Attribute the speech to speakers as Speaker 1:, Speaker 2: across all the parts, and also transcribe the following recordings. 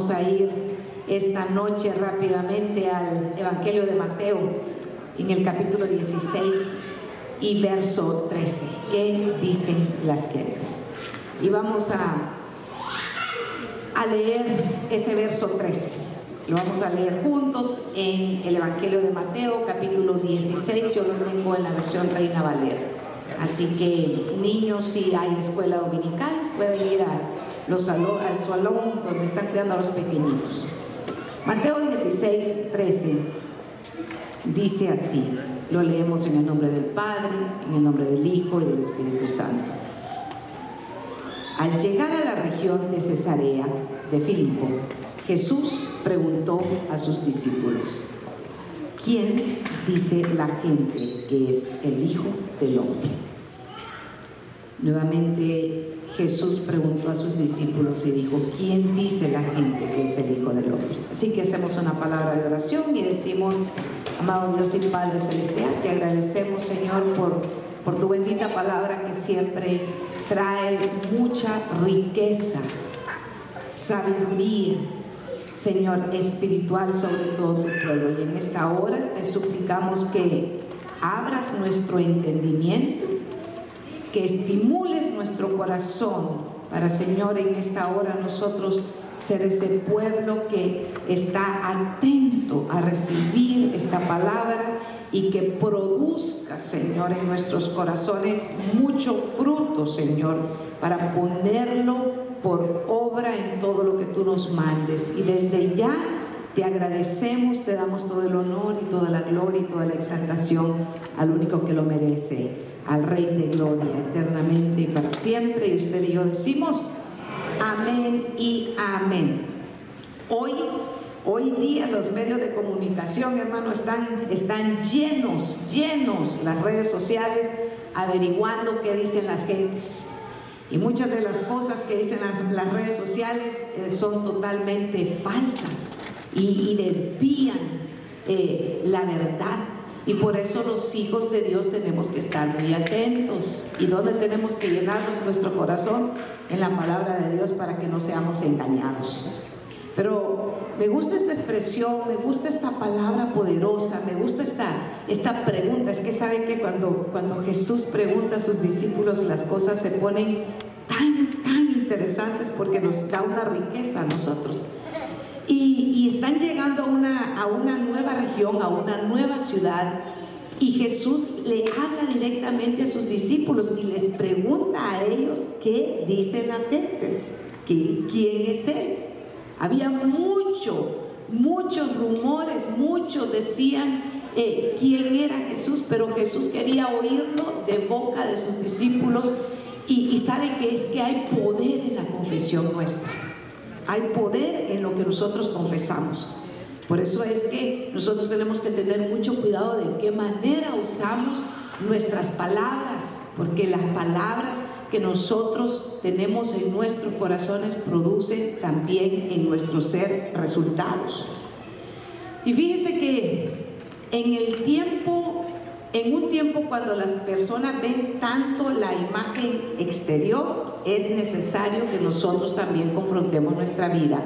Speaker 1: Vamos a ir esta noche rápidamente al Evangelio de Mateo, en el capítulo 16 y verso 13. ¿Qué dicen las gentes? Y vamos a, a leer ese verso 13. Lo vamos a leer juntos en el Evangelio de Mateo, capítulo 16. Yo lo tengo en la versión Reina Valera. Así que niños, si hay escuela dominical, pueden ir a los al salón donde están cuidando a los pequeñitos. Mateo 16, 13 dice así, lo leemos en el nombre del Padre, en el nombre del Hijo y del Espíritu Santo. Al llegar a la región de Cesarea de Filipo, Jesús preguntó a sus discípulos, ¿quién dice la gente que es el Hijo del Hombre? Nuevamente Jesús preguntó a sus discípulos y dijo, ¿quién dice la gente que es el Hijo del Hombre? Así que hacemos una palabra de oración y decimos, amado Dios y Padre Celestial, te agradecemos Señor por, por tu bendita palabra que siempre trae mucha riqueza, sabiduría, Señor, espiritual sobre todo tu pueblo. Y en esta hora te suplicamos que abras nuestro entendimiento que estimules nuestro corazón para, Señor, en esta hora nosotros ser ese pueblo que está atento a recibir esta palabra y que produzca, Señor, en nuestros corazones mucho fruto, Señor, para ponerlo por obra en todo lo que tú nos mandes. Y desde ya te agradecemos, te damos todo el honor y toda la gloria y toda la exaltación al único que lo merece al Rey de Gloria, eternamente y para siempre. Y usted y yo decimos, amén y amén. Hoy, hoy día los medios de comunicación, hermano, están, están llenos, llenos las redes sociales averiguando qué dicen las gentes. Y muchas de las cosas que dicen las, redes sociales eh, son totalmente falsas y, desvían eh, la verdad y por eso los hijos de Dios tenemos que estar muy atentos. ¿Y dónde tenemos que llenarnos nuestro corazón? En la palabra de Dios para que no seamos engañados. Pero me gusta esta expresión, me gusta esta palabra poderosa, me gusta esta, esta pregunta. Es que saben que cuando, cuando Jesús pregunta a sus discípulos las cosas se ponen tan, tan interesantes porque nos da una riqueza a nosotros y, están llegando a una, a una nueva región, a una nueva ciudad. Y Jesús le habla directamente a sus discípulos y les pregunta a ellos qué dicen las gentes, que, quién es Él. Había mucho, muchos rumores, muchos decían eh, quién era Jesús, pero Jesús quería oírlo de boca de sus discípulos y, y sabe que es que hay poder en la confesión nuestra. Hay poder en lo que nosotros confesamos. Por eso es que nosotros tenemos que tener mucho cuidado de qué manera usamos nuestras palabras, porque las palabras que nosotros tenemos en nuestros corazones producen también en nuestro ser resultados. Y fíjense que en el tiempo, en un tiempo cuando las personas ven tanto la imagen exterior, es necesario que nosotros también confrontemos nuestra vida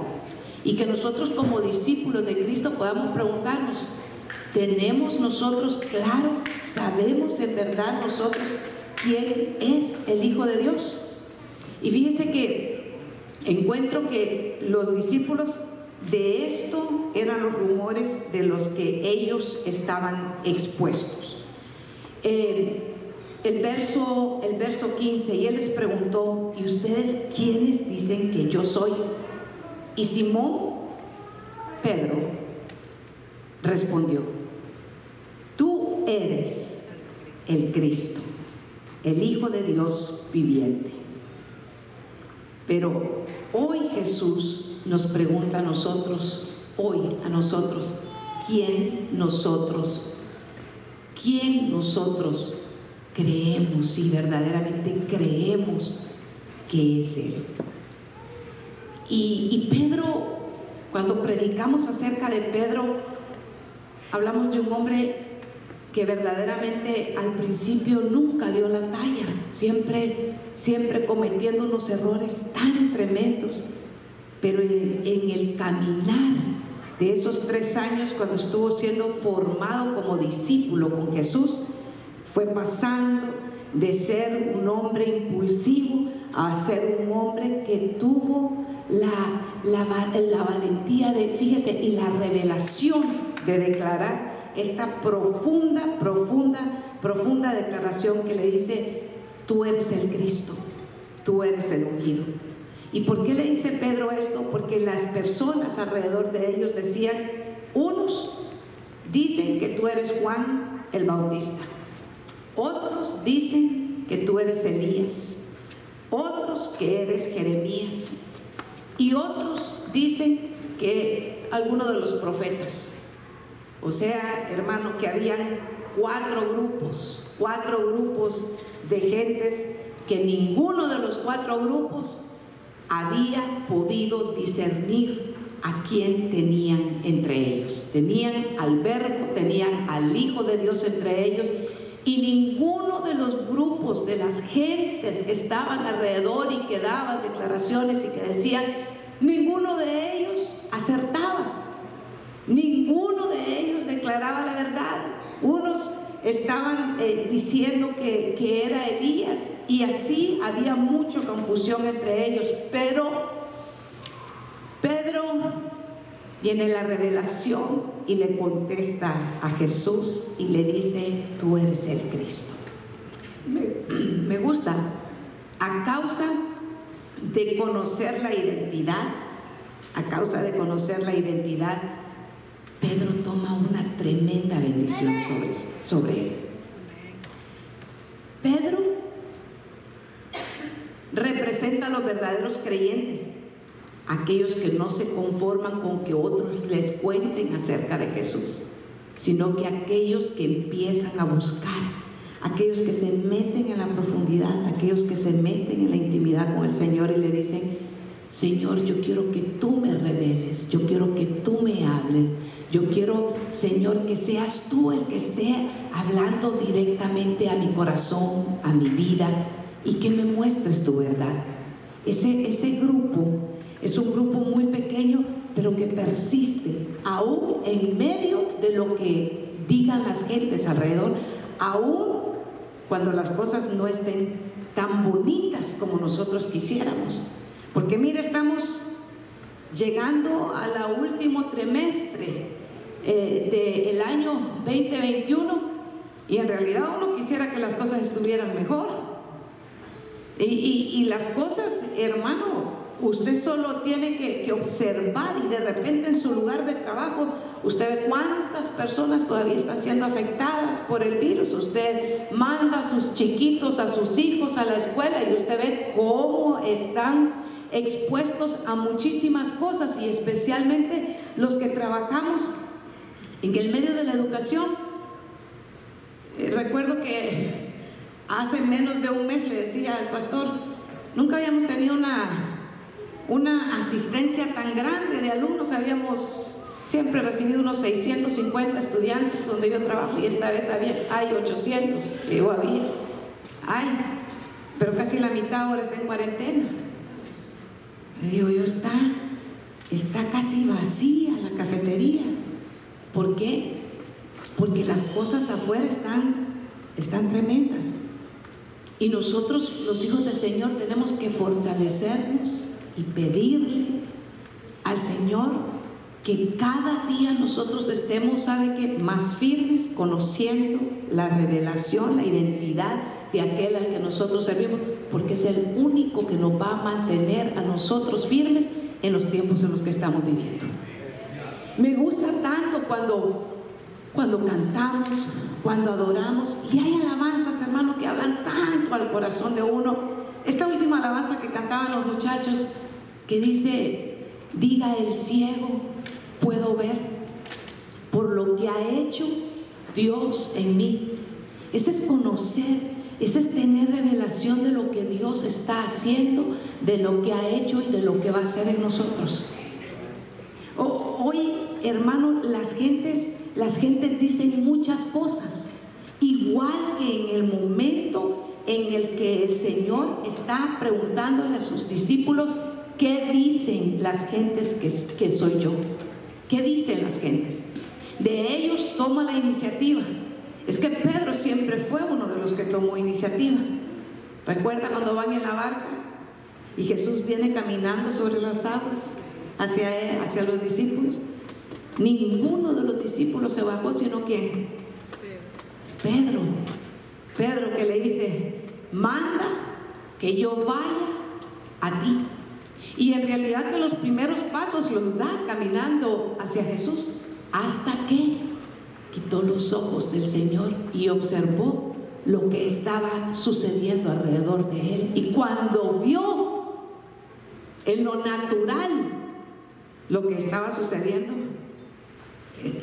Speaker 1: y que nosotros como discípulos de Cristo podamos preguntarnos, ¿tenemos nosotros claro, sabemos en verdad nosotros quién es el Hijo de Dios? Y fíjense que encuentro que los discípulos de esto eran los rumores de los que ellos estaban expuestos. Eh, el verso, el verso 15, y él les preguntó, ¿y ustedes quiénes dicen que yo soy? Y Simón Pedro respondió, tú eres el Cristo, el Hijo de Dios viviente. Pero hoy Jesús nos pregunta a nosotros, hoy a nosotros, ¿quién nosotros, quién nosotros creemos y verdaderamente creemos que es Él. Y, Pedro, cuando predicamos acerca de Pedro, hablamos de un hombre que verdaderamente al principio nunca dio la talla, siempre, siempre cometiendo unos errores tan tremendos. pero en, en el caminar de esos tres años cuando estuvo siendo formado como discípulo con Jesús, fue pasando de ser un hombre impulsivo a ser un hombre que tuvo la, la, valentía de, fíjese, y la revelación de declarar esta profunda, profunda, profunda declaración que le dice, tú eres el Cristo, tú eres el ungido. ¿Y por qué le dice Pedro esto? Porque las personas alrededor de ellos decían, unos dicen que tú eres Juan el Bautista, otros dicen que tú eres Elías, otros que eres Jeremías y otros dicen que alguno de los profetas. O sea, hermano, que habían cuatro grupos, cuatro grupos de gentes que ninguno de los cuatro grupos había podido discernir a quién tenían entre ellos. Tenían al verbo, tenían al Hijo de Dios entre ellos y ninguno de los grupos de las gentes que estaban alrededor y que daban declaraciones y que decían, ninguno de ellos acertaba. Ninguno de ellos declaraba la verdad. Unos estaban eh, diciendo que, que era Elías y así había mucha confusión entre ellos. Pero Pedro tiene la revelación y le contesta a Jesús y le dice, tú eres el Cristo. Me, me gusta, a causa de conocer la identidad, a causa de conocer la identidad, Pedro toma una tremenda bendición sobre, sobre él. Pedro representa a los verdaderos creyentes, aquellos que no se conforman con que otros les cuenten acerca de Jesús, sino que aquellos que empiezan a buscar, aquellos que se meten en la profundidad, aquellos que se meten en la intimidad con el Señor y le dicen, Señor, yo quiero que tú me reveles, yo quiero que tú me hables, yo quiero, Señor, que seas tú el que esté hablando directamente a mi corazón, a mi vida, y que me muestres tu verdad. Ese, ese grupo es un grupo muy pequeño, pero que persiste, aún en medio de lo que digan las gentes alrededor, aún cuando las cosas no estén tan bonitas como nosotros quisiéramos. Porque mire, estamos llegando a la último trimestre eh, del año 2021 y en realidad uno quisiera que las cosas estuvieran mejor. Y, las cosas, hermano, usted solo tiene que, observar y de repente en su lugar de trabajo usted ve cuántas personas todavía están siendo afectadas por el virus. Usted manda a sus chiquitos, a sus hijos a la escuela y usted ve cómo están expuestos a muchísimas cosas y especialmente los que trabajamos en el medio de la educación, eh, recuerdo que hace menos de un mes le decía al pastor, nunca habíamos tenido una, una asistencia tan grande de alumnos, habíamos siempre recibido unos 650 estudiantes donde yo trabajo y esta vez había, hay 800, digo había, hay, pero casi la mitad ahora está en cuarentena. Le digo yo, está, está casi vacía la cafetería. ¿Por qué? Porque las cosas afuera están, están tremendas. Y nosotros, los hijos del Señor, tenemos que fortalecernos y pedirle al Señor que cada día nosotros estemos, ¿sabe qué? Más firmes, conociendo la revelación, la identidad de aquel al que nosotros servimos, porque es el único que nos va a mantener a nosotros firmes en los tiempos en los que estamos viviendo. Me gusta tanto cuando, cuando cantamos, cuando adoramos, y hay alabanzas, hermano, que hablan tanto al corazón de uno. Esta última alabanza que cantaban los muchachos, que dice, diga el ciego, puedo ver por lo que ha hecho Dios en mí. Ese es conocer, ese es tener revelación de lo que Dios está haciendo, de lo que ha hecho y de lo que va a hacer en nosotros. Hoy, hermano, las gentes, las gentes dicen muchas cosas, igual que en el momento en el que el Señor está preguntándole a sus discípulos ¿qué dicen las gentes que, que soy yo? ¿Qué dicen las gentes? De ellos toma la iniciativa. Es que Pedro siempre fue uno de los que tomó iniciativa. ¿Recuerda cuando van en la barca y Jesús viene caminando sobre las aguas hacia, hacia los discípulos? Ninguno de los discípulos se bajó, sino quién? Pedro. Pedro que le dice, manda que yo vaya a ti. Y en realidad que los primeros pasos los da caminando hacia Jesús, hasta que quitó los ojos del Señor y observó lo que estaba sucediendo alrededor de él. Y cuando vio en lo natural lo que estaba sucediendo,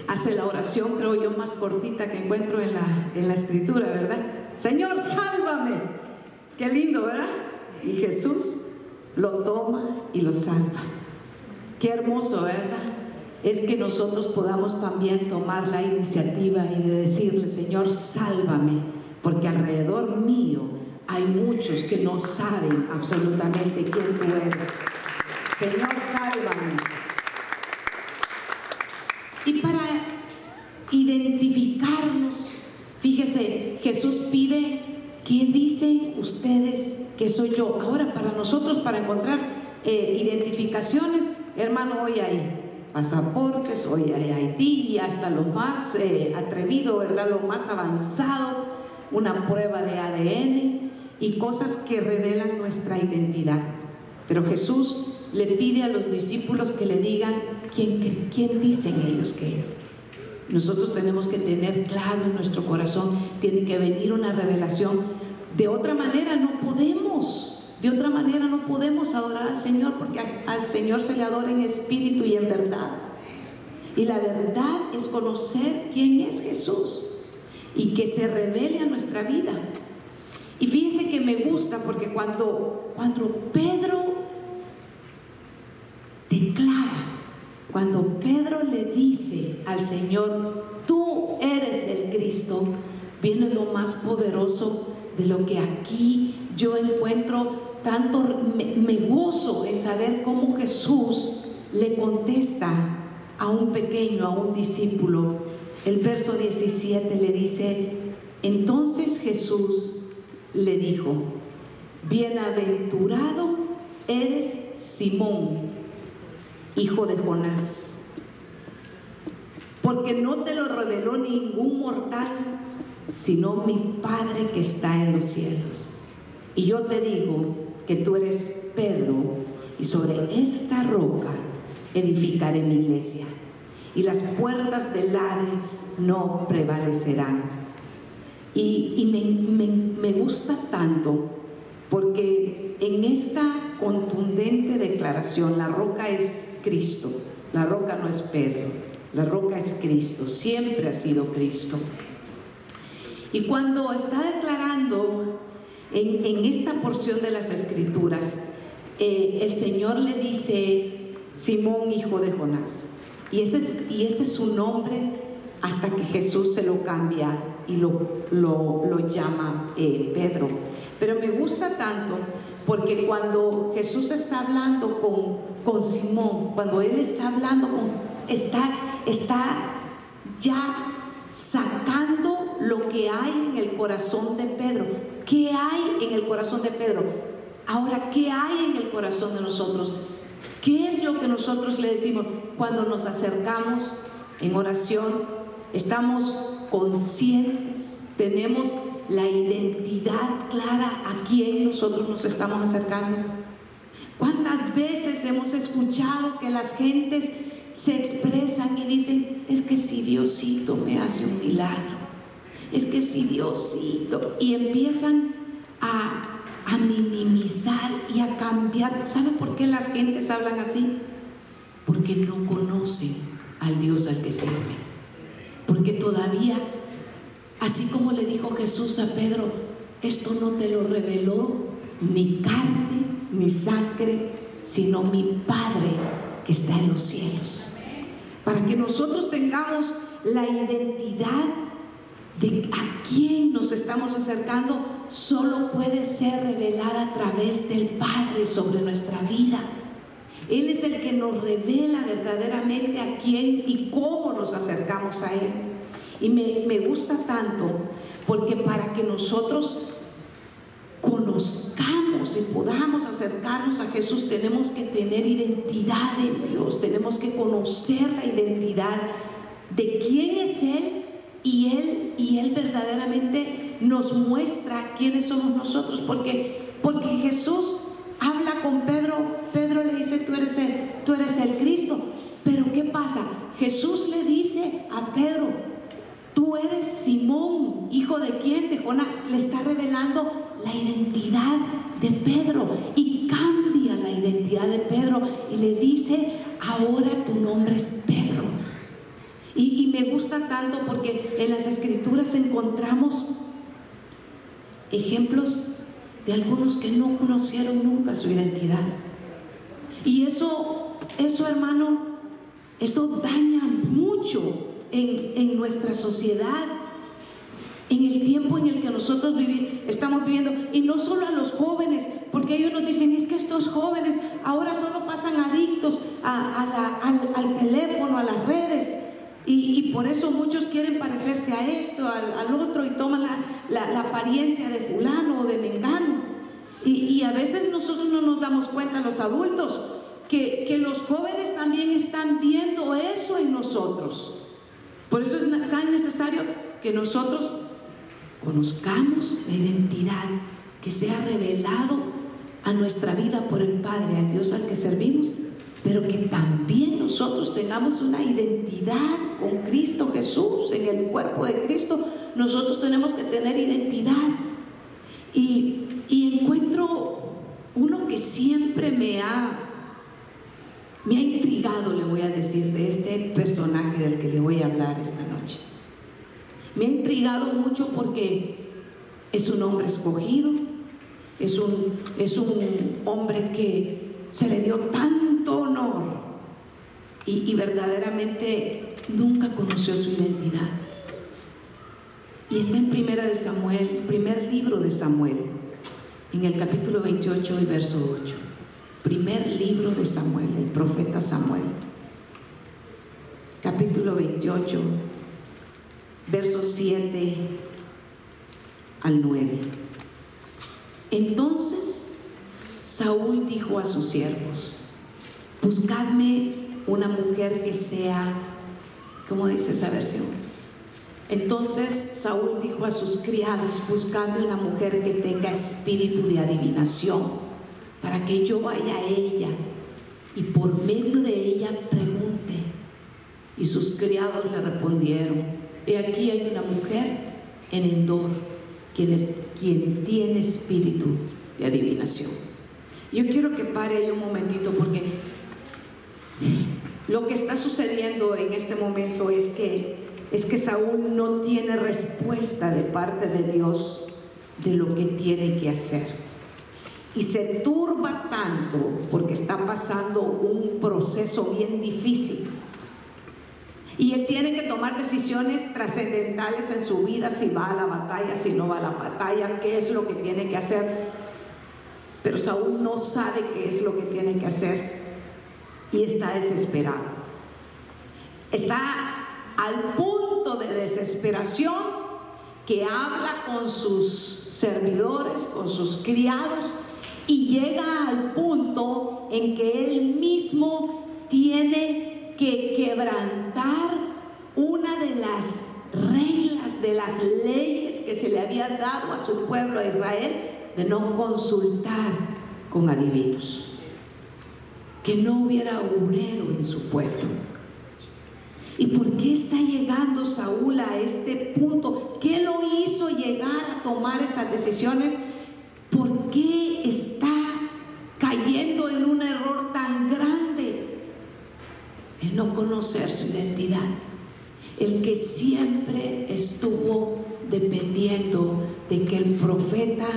Speaker 1: hace la oración, creo yo, más cortita que encuentro en la, en la escritura, ¿verdad? Señor, sálvame. Qué lindo, ¿verdad? Y Jesús lo toma y lo salva. Qué hermoso, ¿verdad? Es que nosotros podamos también tomar la iniciativa y de decirle, Señor, sálvame, porque alrededor mío hay muchos que no saben absolutamente quién tú eres. Señor, sálvame. Y para identificarnos, fíjese, Jesús pide, ¿quién dicen ustedes que soy yo? Ahora, para nosotros, para encontrar eh, identificaciones, hermano, hoy hay pasaportes, hoy hay Haití y hasta lo más eh, atrevido, ¿verdad? Lo más avanzado, una prueba de ADN y cosas que revelan nuestra identidad. Pero Jesús le pide a los discípulos que le digan quién, quién dicen ellos que es. Nosotros tenemos que tener claro en nuestro corazón, tiene que venir una revelación. De otra manera no podemos, de otra manera no podemos adorar al Señor porque al Señor se le adora en espíritu y en verdad. Y la verdad es conocer quién es Jesús y que se revele a nuestra vida. Y fíjense que me gusta porque cuando, cuando Pedro declara, cuando Pedro le dice al Señor, tú eres el Cristo, viene lo más poderoso de lo que aquí yo encuentro tanto, me, gozo en saber cómo Jesús le contesta a un pequeño, a un discípulo. El verso 17 le dice, entonces Jesús le dijo, bienaventurado eres Simón, hijo de Jonás, porque no te lo reveló ningún mortal, sino mi Padre que está en los cielos. Y yo te digo que tú eres Pedro, y sobre esta roca edificaré mi iglesia, y las puertas del Hades no prevalecerán. Y, me, me gusta tanto porque en esta contundente declaración, la roca es Cristo. La roca no es Pedro, la roca es Cristo, siempre ha sido Cristo. Y cuando está declarando en, esta porción de las escrituras, eh, el Señor le dice, Simón, hijo de Jonás. Y ese es, su nombre hasta que Jesús se lo cambia y lo, lo, llama eh, Pedro. Pero me gusta tanto porque cuando Jesús está hablando con, con Simón, cuando Él está hablando está, está ya sacando lo que hay en el corazón de Pedro. ¿Qué hay en el corazón de Pedro? Ahora, ¿qué hay en el corazón de nosotros? ¿Qué es lo que nosotros le decimos cuando nos acercamos en oración? Estamos conscientes, tenemos la identidad clara a quién nosotros nos estamos acercando. ¿Cuántas veces hemos escuchado que las gentes se expresan y dicen, es que si Diosito me hace un milagro, es que si Diosito, y empiezan a, minimizar y a cambiar. ¿Sabe por qué las gentes hablan así? Porque no conocen al Dios al que sirven. Porque todavía Así como le dijo Jesús a Pedro, esto no te lo reveló ni carne ni sangre, sino mi Padre que está en los cielos. Para que nosotros tengamos la identidad de a quién nos estamos acercando, solo puede ser revelada a través del Padre sobre nuestra vida. Él es el que nos revela verdaderamente a quién y cómo nos acercamos a Él. Y me, me gusta tanto porque para que nosotros conozcamos y podamos acercarnos a Jesús, tenemos que tener identidad en Dios, tenemos que conocer la identidad de quién es Él y Él y Él verdaderamente nos muestra quiénes somos nosotros, porque, porque Jesús habla con Pedro, Pedro le dice, tú eres el, tú eres el Cristo, pero ¿qué pasa? Jesús le dice a Pedro, tú eres Simón, hijo de quién, de le está revelando la identidad de Pedro y cambia la identidad de Pedro y le dice, ahora tu nombre es Pedro. Y, me gusta tanto porque en las escrituras encontramos ejemplos de algunos que no conocieron nunca su identidad. Y eso, eso hermano, eso daña mucho en, en nuestra sociedad, en el tiempo en el que nosotros estamos viviendo, y no solo a los jóvenes, porque ellos nos dicen, es que estos jóvenes ahora solo pasan adictos al, teléfono, a las redes, y, por eso muchos quieren parecerse a esto, al, otro, y toman la, apariencia de fulano o de mengano. Y, a veces nosotros no nos damos cuenta, los adultos, que, que los jóvenes también están viendo eso en nosotros. Por eso es tan necesario que nosotros conozcamos la identidad que se ha revelado a nuestra vida por el Padre, al Dios al que servimos pero que también nosotros tengamos una identidad con Cristo Jesús, en el cuerpo de Cristo, nosotros tenemos que tener identidad. Y, encuentro uno que siempre me ha, me ha intrigado, le voy a decir, de este personaje del que le voy a hablar esta noche. Me ha intrigado mucho porque es un hombre escogido, es un, es un hombre que se le dio tan honor y, verdaderamente nunca conoció su identidad. Y está en Primera de Samuel, primer libro de Samuel, en el capítulo 28 y verso 8. Primer libro de Samuel, el profeta Samuel. Capítulo 28, versos 7 al 9. Entonces Saúl dijo a sus siervos, buscadme una mujer que sea, ¿cómo dice esa versión? Entonces Saúl dijo a sus criados, buscadme una mujer que tenga espíritu de adivinación, para que yo vaya a ella y por medio de ella pregunte. Y sus criados le respondieron, he aquí hay una mujer en Endor, quien, quien tiene espíritu de adivinación. Yo quiero que pare un momentito porque lo que está sucediendo en este momento es que, es que Saúl no tiene respuesta de parte de Dios de lo que tiene que hacer. Y se turba tanto porque está pasando un proceso bien difícil. Y él tiene que tomar decisiones trascendentales en su vida, si va a la batalla, si no va a la batalla, qué es lo que tiene que hacer. Pero Saúl no sabe qué es lo que tiene que hacer y está desesperado. Está al punto de desesperación que habla con sus servidores, con sus criados, y llega al punto en que él mismo tiene que quebrantar una de las reglas, de las leyes que se le había dado a su pueblo de Israel, de no consultar con adivinos que no hubiera augurero en su pueblo. ¿Y por qué está llegando Saúl a este punto? ¿Qué lo hizo llegar a tomar esas decisiones? ¿Por qué está cayendo en un error tan grande? El no conocer su identidad. El que siempre estuvo dependiendo de que el profeta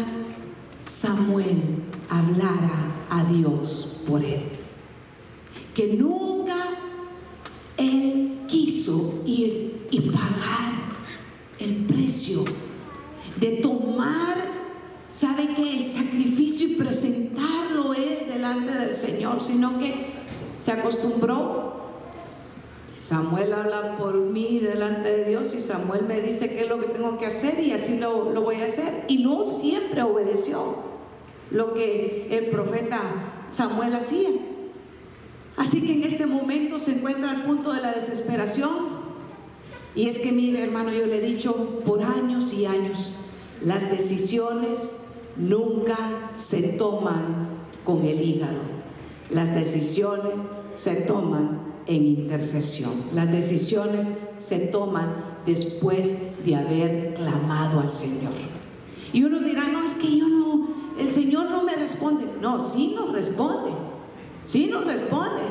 Speaker 1: Samuel hablara a Dios por él que nunca Él quiso ir y pagar el precio de tomar, ¿sabe que El sacrificio y presentarlo Él delante del Señor, sino que se acostumbró. Samuel habla por mí delante de Dios y Samuel me dice qué es lo que tengo que hacer y así lo, lo voy a hacer. Y no siempre obedeció lo que el profeta Samuel hacía. Así que en este momento se encuentra al punto de la desesperación. Y es que, mire hermano, yo le he dicho por años y años, las decisiones nunca se toman con el hígado. Las decisiones se toman en intercesión. Las decisiones se toman después de haber clamado al Señor. Y unos dirán, no, es que yo no, el Señor no me responde. No, sí nos responde. Sí nos responde.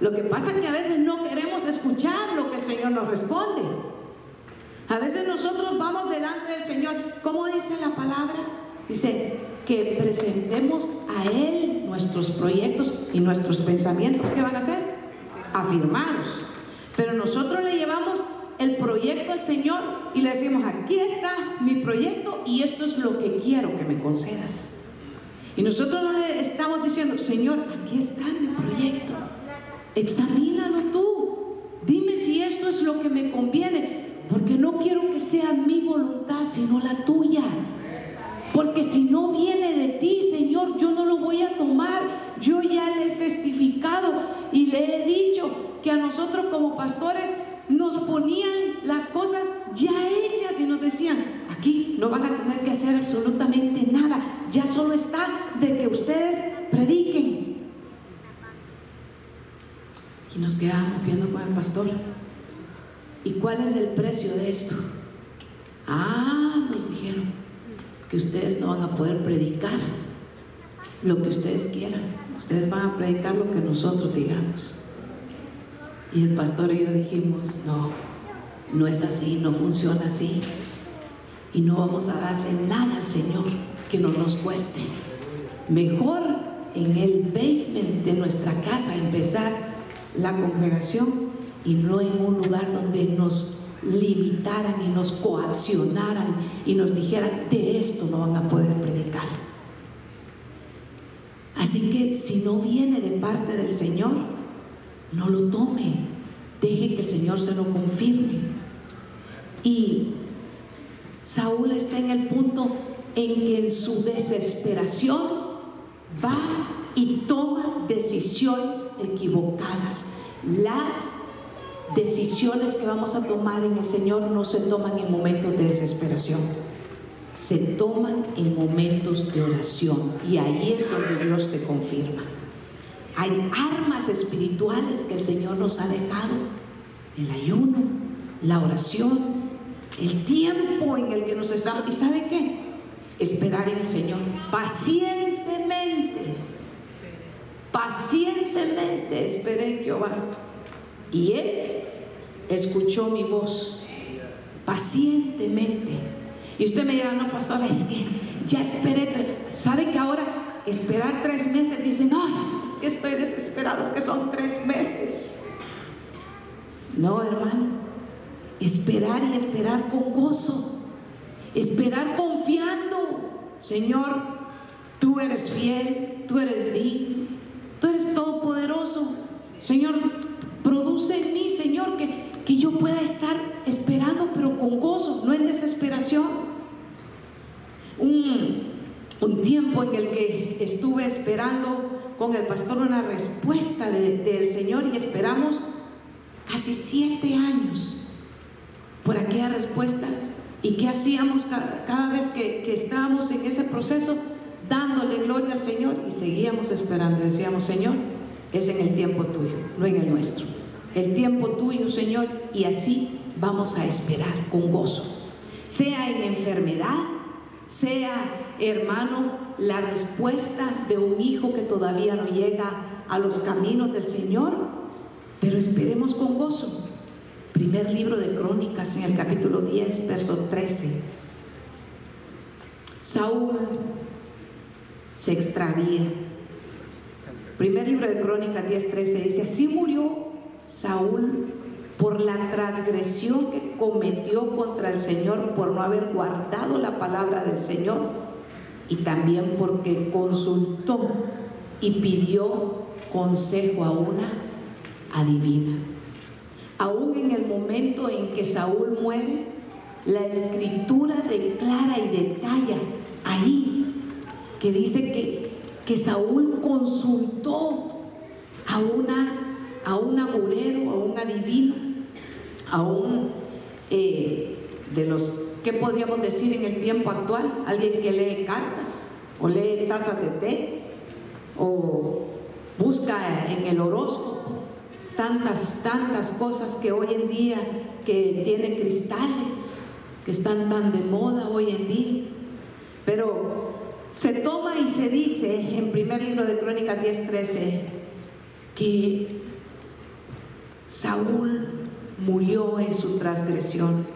Speaker 1: Lo que pasa es que a veces no queremos escuchar lo que el Señor nos responde. A veces nosotros vamos delante del Señor. ¿Cómo dice la palabra? Dice que presentemos a Él nuestros proyectos y nuestros pensamientos. ¿Qué van a hacer? Afirmados. Pero nosotros le llevamos el proyecto al Señor y le decimos, aquí está mi proyecto y esto es lo que quiero que me concedas. Y nosotros no le estamos diciendo, Señor, aquí está mi proyecto. Examínalo tú. Dime si esto es lo que me conviene. Porque no quiero que sea mi voluntad, sino la tuya. Porque si no viene de ti, Señor, yo no lo voy a tomar. Yo ya le he testificado y le he dicho que a nosotros como pastores nos ponían las cosas ya hechas y nos decían, aquí no van a tener que hacer absolutamente nada, ya solo está de que ustedes prediquen. Y nos quedamos viendo con el pastor. ¿Y cuál es el precio de esto? Ah, nos dijeron que ustedes no van a poder predicar lo que ustedes quieran. Ustedes van a predicar lo que nosotros digamos. Y el pastor y yo dijimos, no, no es así, no funciona así. Y no vamos a darle nada al Señor que no nos cueste. Mejor en el basement de nuestra casa empezar la congregación y no en un lugar donde nos limitaran y nos coaccionaran y nos dijeran, de esto no van a poder predicar. Así que si no viene de parte del Señor, no lo tome. Deje que el Señor se lo confirme. Y Saúl está en el punto en que en su desesperación va y toma decisiones equivocadas. Las decisiones que vamos a tomar en el Señor no se toman en momentos de desesperación, se toman en momentos de oración y ahí es donde Dios te confirma. Hay armas espirituales que el Señor nos ha dejado, el ayuno, la oración, el tiempo en el que nos estamos. ¿Y sabe qué? Esperar en el Señor pacientemente. Pacientemente esperé en Jehová. Y Él escuchó mi voz. Pacientemente. Y usted me dirá, no, pastora, es que ya esperé. ¿Sabe que ahora esperar tres meses? Dicen, no, es que estoy desesperado, es que son tres meses. No, hermano. Esperar y esperar con gozo. Esperar confiando. Señor, tú eres fiel, tú eres digno, tú eres todopoderoso. Señor, produce en mí, Señor, que, que yo pueda estar esperando, pero con gozo, no en desesperación. Un, tiempo en el que estuve esperando con el pastor una respuesta del Señor y esperamos casi siete años por aquella respuesta. ¿Y qué hacíamos cada, vez que, que, estábamos en ese proceso? Dándole gloria al Señor y seguíamos esperando. Decíamos, Señor, es en el tiempo tuyo, no en el nuestro. El tiempo tuyo, Señor, y así vamos a esperar con gozo. Sea en enfermedad, sea, hermano, la respuesta de un hijo que todavía no llega a los caminos del Señor, pero esperemos con gozo. Primer libro de Crónicas en el capítulo 10, verso 13. Saúl se extravía. Primer libro de Crónicas 10, 13 dice, así murió Saúl por la transgresión que cometió contra el Señor por no haber guardado la palabra del Señor y también porque consultó y pidió consejo a una adivina. Aún en el momento en que Saúl muere, la escritura declara y detalla ahí que dice que, que Saúl consultó a, una, a un agurero, a un adivino, a un eh, de los, ¿qué podríamos decir en el tiempo actual? Alguien que lee cartas o lee tazas de té o busca en el horóscopo tantas, tantas cosas que hoy en día que tienen cristales, que están tan de moda hoy en día. Pero se toma y se dice en primer libro de Crónicas 10:13 que Saúl murió en su transgresión.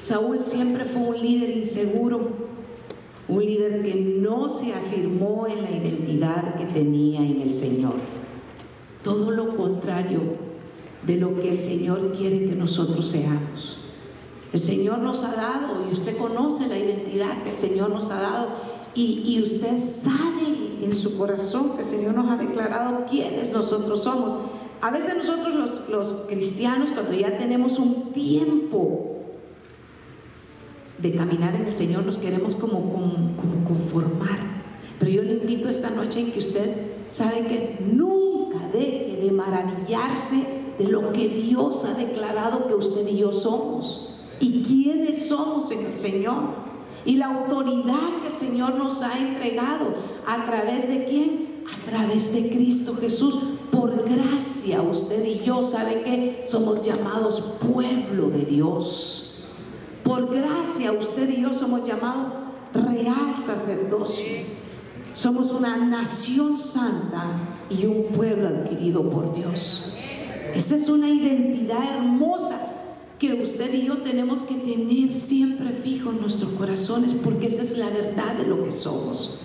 Speaker 1: Saúl siempre fue un líder inseguro, un líder que no se afirmó en la identidad que tenía en el Señor. Todo lo contrario de lo que el Señor quiere que nosotros seamos. El Señor nos ha dado, y usted conoce la identidad que el Señor nos ha dado, y, usted sabe en su corazón que el Señor nos ha declarado quiénes nosotros somos. A veces nosotros los, los cristianos, cuando ya tenemos un tiempo de caminar en el Señor, nos queremos como, conformar. Pero yo le invito esta noche en que usted sabe que nunca deje de maravillarse de lo que Dios ha declarado que usted y yo somos y quiénes somos en el Señor y la autoridad que el Señor nos ha entregado a través de quién? A través de Cristo Jesús. Por gracia usted y yo sabe que somos llamados pueblo de Dios. Por gracia usted y yo somos llamados real sacerdocio. Somos una nación santa y un pueblo adquirido por Dios. Esa es una identidad hermosa que usted y yo tenemos que tener siempre fijo en nuestros corazones porque esa es la verdad de lo que somos.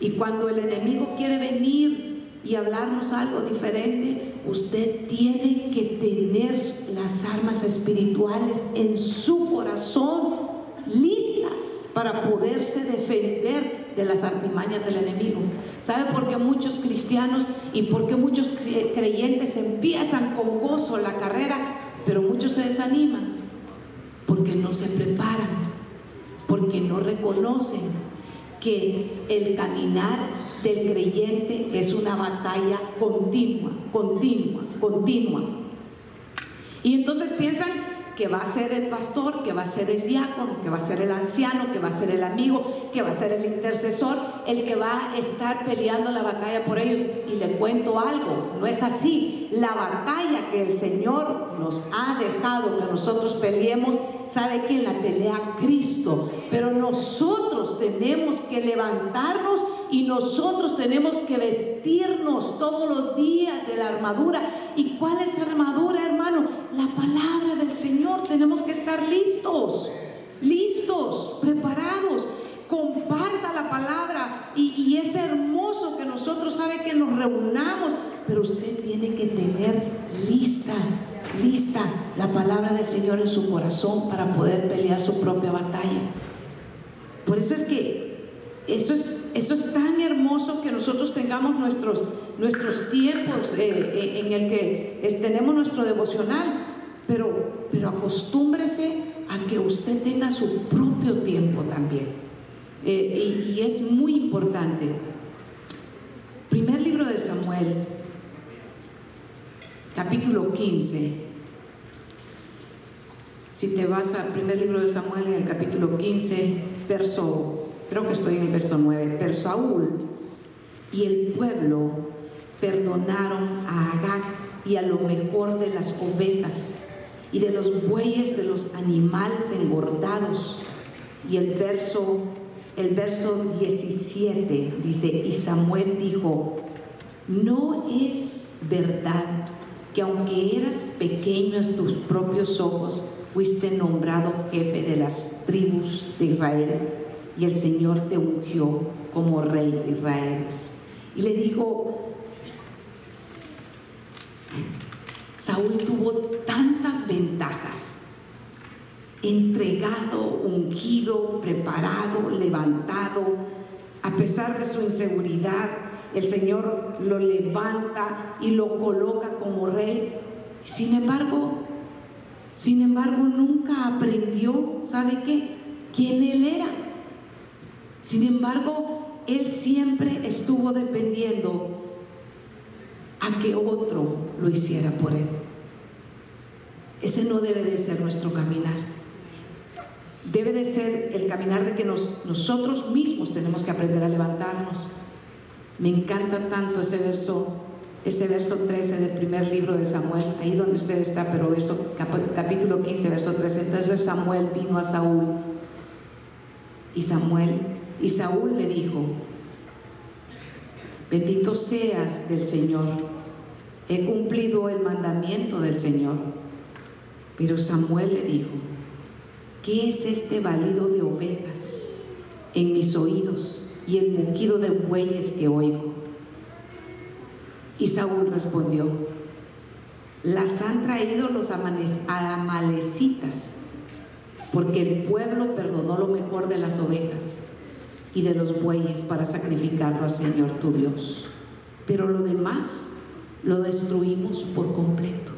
Speaker 1: Y cuando el enemigo quiere venir y hablarnos algo diferente, usted tiene que tener las armas espirituales en su corazón listas para poderse defender de las artimañas del enemigo. ¿Sabe por qué muchos cristianos y por qué muchos creyentes empiezan con gozo la carrera, pero muchos se desaniman? Porque no se preparan, porque no reconocen que el caminar del creyente es una batalla continua, continua, continua. Y entonces piensan que va a ser el pastor, que va a ser el diácono, que va a ser el anciano, que va a ser el amigo, que va a ser el intercesor, el que va a estar peleando la batalla por ellos. Y le cuento algo, no es así. La batalla que el Señor nos ha dejado que nosotros peleemos, sabe que la pelea Cristo, pero nosotros tenemos que levantarnos y nosotros tenemos que vestirnos todos los días de la armadura. ¿Y cuál es la armadura, hermano? La palabra del Señor. Tenemos que estar listos, listos, preparados. Comparta la palabra y, es hermoso que nosotros sabe que nos reunamos, pero usted tiene que tener lista, lista la palabra del Señor en su corazón para poder pelear su propia batalla. Por eso es que eso es, eso es tan hermoso que nosotros tengamos nuestros, nuestros tiempos eh, eh, en el que tenemos nuestro devocional, pero, pero acostúmbrese a que usted tenga su propio tiempo también. Eh, y, es muy importante. Primer libro de Samuel, capítulo 15. Si te vas al primer libro de Samuel en el capítulo 15, verso creo que estoy en el verso 9, pero Saúl y el pueblo perdonaron a Agag y a lo mejor de las ovejas y de los bueyes de los animales engordados. Y el verso, el verso 17 dice, y Samuel dijo, no es verdad que aunque eras pequeño en tus propios ojos, fuiste nombrado jefe de las tribus de Israel y el Señor te ungió como rey de Israel. Y le dijo, Saúl tuvo tantas ventajas, entregado, ungido, preparado, levantado, a pesar de su inseguridad, el Señor lo levanta y lo coloca como rey. Sin embargo, sin embargo, nunca aprendió, ¿sabe qué? ¿Quién él era? Sin embargo, él siempre estuvo dependiendo a que otro lo hiciera por él. Ese no debe de ser nuestro caminar. Debe de ser el caminar de que nosotros mismos tenemos que aprender a levantarnos. Me encanta tanto ese verso, ese verso 13 del primer libro de Samuel, ahí donde usted está, pero verso, capítulo 15, verso 13. Entonces Samuel vino a Saúl y Samuel y Saúl le dijo, bendito seas del Señor, he cumplido el mandamiento del Señor. Pero Samuel le dijo, ¿qué es este balido de ovejas en mis oídos y el mugido de bueyes que oigo? Y Saúl respondió, las han traído los amalecitas, porque el pueblo perdonó lo mejor de las ovejas y de los bueyes para sacrificarlo al Señor tu Dios. Pero lo demás lo destruimos por completo.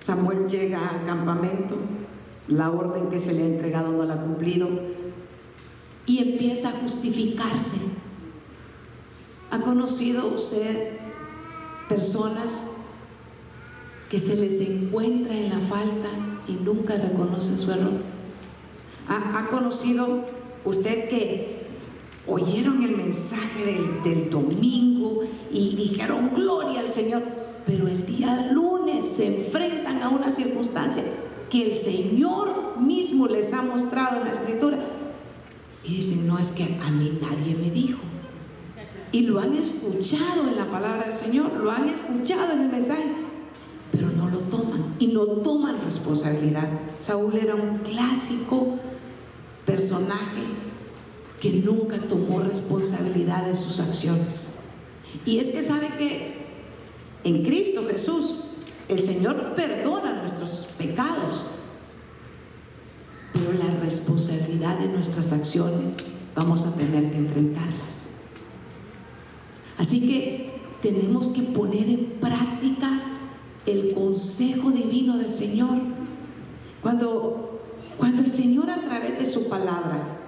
Speaker 1: Samuel llega al campamento, la orden que se le ha entregado no la ha cumplido y empieza a justificarse. ¿Ha conocido usted personas que se les encuentra en la falta y nunca reconocen su error? ¿Ha, conocido usted que oyeron el mensaje del, del domingo y dijeron gloria al Señor, pero el día lunes se enfrentan a una circunstancia que el Señor mismo les ha mostrado en la escritura. Y dicen, no es que a mí nadie me dijo. Y lo han escuchado en la palabra del Señor, lo han escuchado en el mensaje, pero no lo toman y no toman responsabilidad. Saúl era un clásico personaje que nunca tomó responsabilidad de sus acciones. Y es que sabe que en Cristo Jesús, el Señor perdona nuestros pecados, pero la responsabilidad de nuestras acciones vamos a tener que enfrentarlas. Así que tenemos que poner en práctica el consejo divino del Señor. Cuando, cuando el Señor a través de su palabra,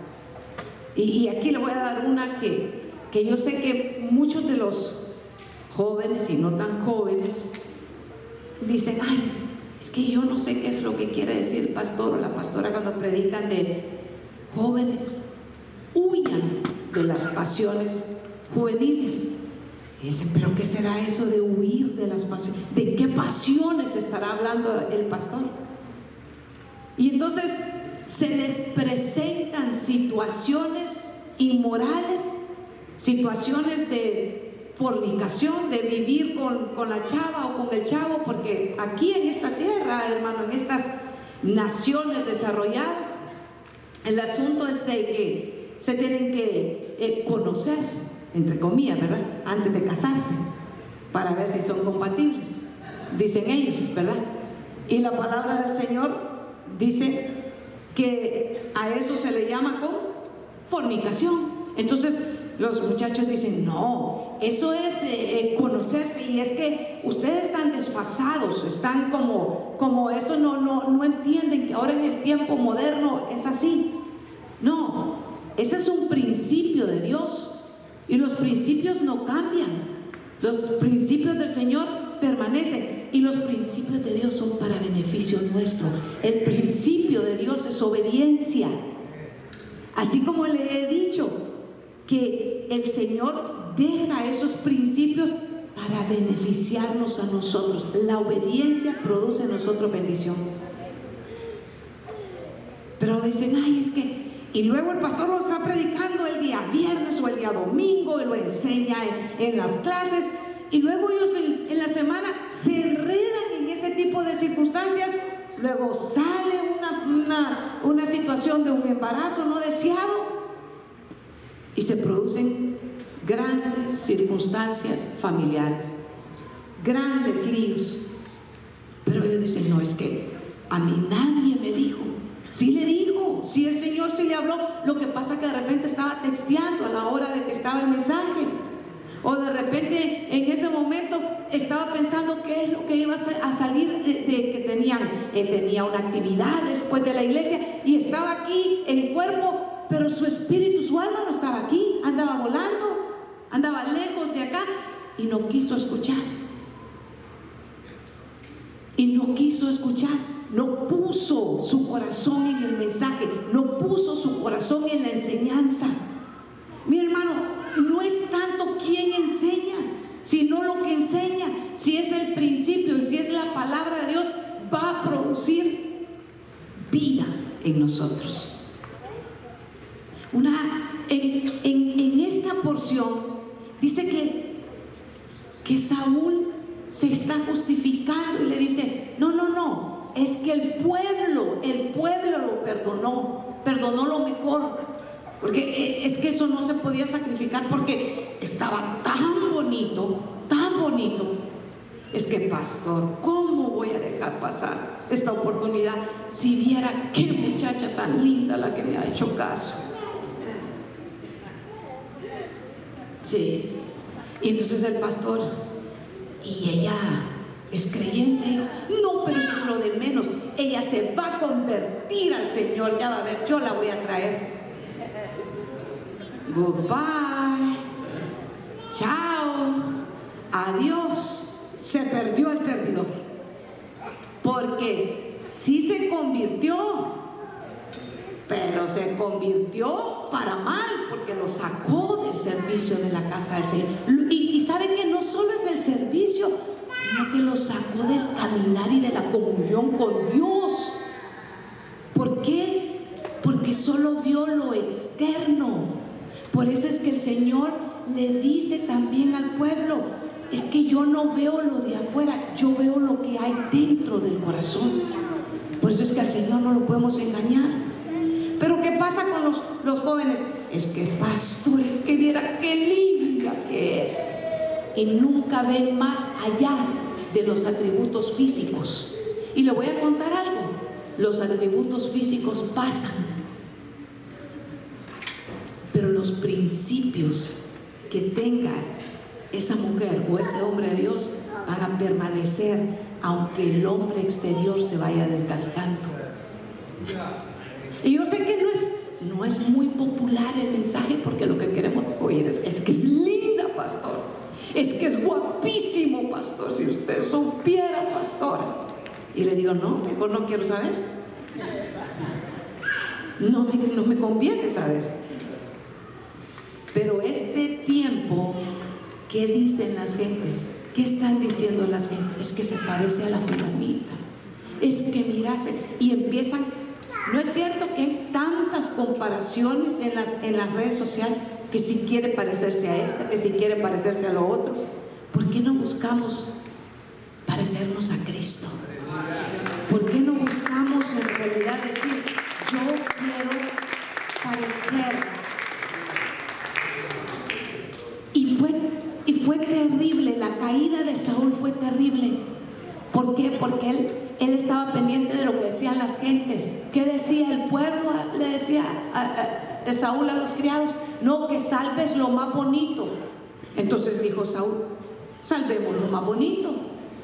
Speaker 1: y, aquí le voy a dar una que, que yo sé que muchos de los jóvenes y no tan jóvenes, dicen, ay, es que yo no sé qué es lo que quiere decir el pastor o la pastora cuando predican de jóvenes, huyan de las pasiones juveniles. Dicen, pero ¿qué será eso de huir de las pasiones? ¿De qué pasiones estará hablando el pastor? Y entonces se les presentan situaciones inmorales, situaciones de fornicación, de vivir con, la chava o con el chavo, porque aquí en esta tierra, hermano, en estas naciones desarrolladas, el asunto es de que se tienen que eh, conocer, entre comillas, ¿verdad? Antes de casarse, para ver si son compatibles, dicen ellos, ¿verdad? Y la palabra del Señor dice que a eso se le llama con fornicación. Entonces, los muchachos dicen, no, eso es eh, eh, conocerse y es que ustedes están desfasados, están como, como eso no, no, no entienden que ahora en el tiempo moderno es así. No, ese es un principio de Dios y los principios no cambian. Los principios del Señor permanecen y los principios de Dios son para beneficio nuestro. El principio de Dios es obediencia. Así como le he dicho, que el Señor deja esos principios para beneficiarnos a nosotros. La obediencia produce en nosotros bendición. Pero dicen, ay, es que... Y luego el pastor lo está predicando el día viernes o el día domingo y lo enseña en, las clases. Y luego ellos en, la semana se enredan en ese tipo de circunstancias. Luego sale una, una situación de un embarazo no deseado y se producen grandes circunstancias familiares, grandes líos. Pero ellos dicen, no, es que a mí nadie me dijo. Sí le dijo. Si el Señor sí le habló, lo que pasa que de repente estaba texteando a la hora de que estaba el mensaje. O de repente en ese momento estaba pensando qué es lo que iba a salir de, que tenían. Eh, tenía una actividad después de la iglesia y estaba aquí en cuerpo, pero su espíritu, su alma no estaba aquí. Andaba volando, andaba lejos de acá y no quiso escuchar. Y no quiso escuchar no puso su corazón en el mensaje, no puso su corazón en la enseñanza. Mi hermano, no es tanto quien enseña, sino lo que enseña. Si es el principio y si es la palabra de Dios, va a producir vida en nosotros. Una, en, en esta porción dice que, que Saúl se está justificando y le dice, no, no, no, es que el pueblo, el pueblo lo perdonó, perdonó lo mejor. Porque eh, es que eso no se podía sacrificar porque estaba tan bonito, tan bonito. Es que, pastor, ¿cómo voy a dejar pasar esta oportunidad si viera qué muchacha tan linda la que me ha hecho caso? Sí. Y entonces el pastor, y ella ¿Es creyente? No, pero eso es lo de menos. Ella se va a convertir al Señor. Ya va a ver, yo la voy a traer. Goodbye. Chao. Adiós. Se perdió el servidor. Porque sí se convirtió, pero se convirtió para mal, porque lo sacó del servicio de la casa del Señor. Y, y saben que no solo es el servicio, sino que lo sacó del caminar y de la comunión con Dios. ¿Por qué? Porque solo vio lo externo. Por eso es que el Señor le dice también al pueblo, es que yo no veo lo de afuera, yo veo lo que hay dentro del corazón. Por eso es que al Señor no lo podemos engañar. Pero ¿qué pasa con los, los jóvenes? Es que pastores, que viera qué linda que es y nunca ven más allá de los atributos físicos. Y le voy a contar algo, los atributos físicos pasan, pero los principios que tenga esa mujer o ese hombre de Dios van a permanecer aunque el hombre exterior se vaya desgastando. Y yo sé que no es, no es muy popular el mensaje porque lo que queremos oír es, es que es linda, pastor es que es guapísimo, pastor, si usted supiera, pastor. Y le digo, no, mejor no quiero saber. No me, no me conviene saber. Pero este tiempo, ¿qué dicen las gentes? ¿Qué están diciendo las gentes? Es que se parece a la fulanita. Es que mirase y empiezan ¿No es cierto que hay tantas comparaciones en las, en las redes sociales? Que si quiere parecerse a esta, que si quiere parecerse a lo otro. ¿Por qué no buscamos parecernos a Cristo? ¿Por qué no buscamos en realidad decir, yo quiero parecer? Y fue, y fue terrible, la caída de Saúl fue terrible. ¿Por qué? Porque él él estaba pendiente de lo que decían las gentes. ¿Qué decía el pueblo? Le decía a, Saúl a los criados, no, que salves lo más bonito. Entonces dijo Saúl, salvemos lo más bonito,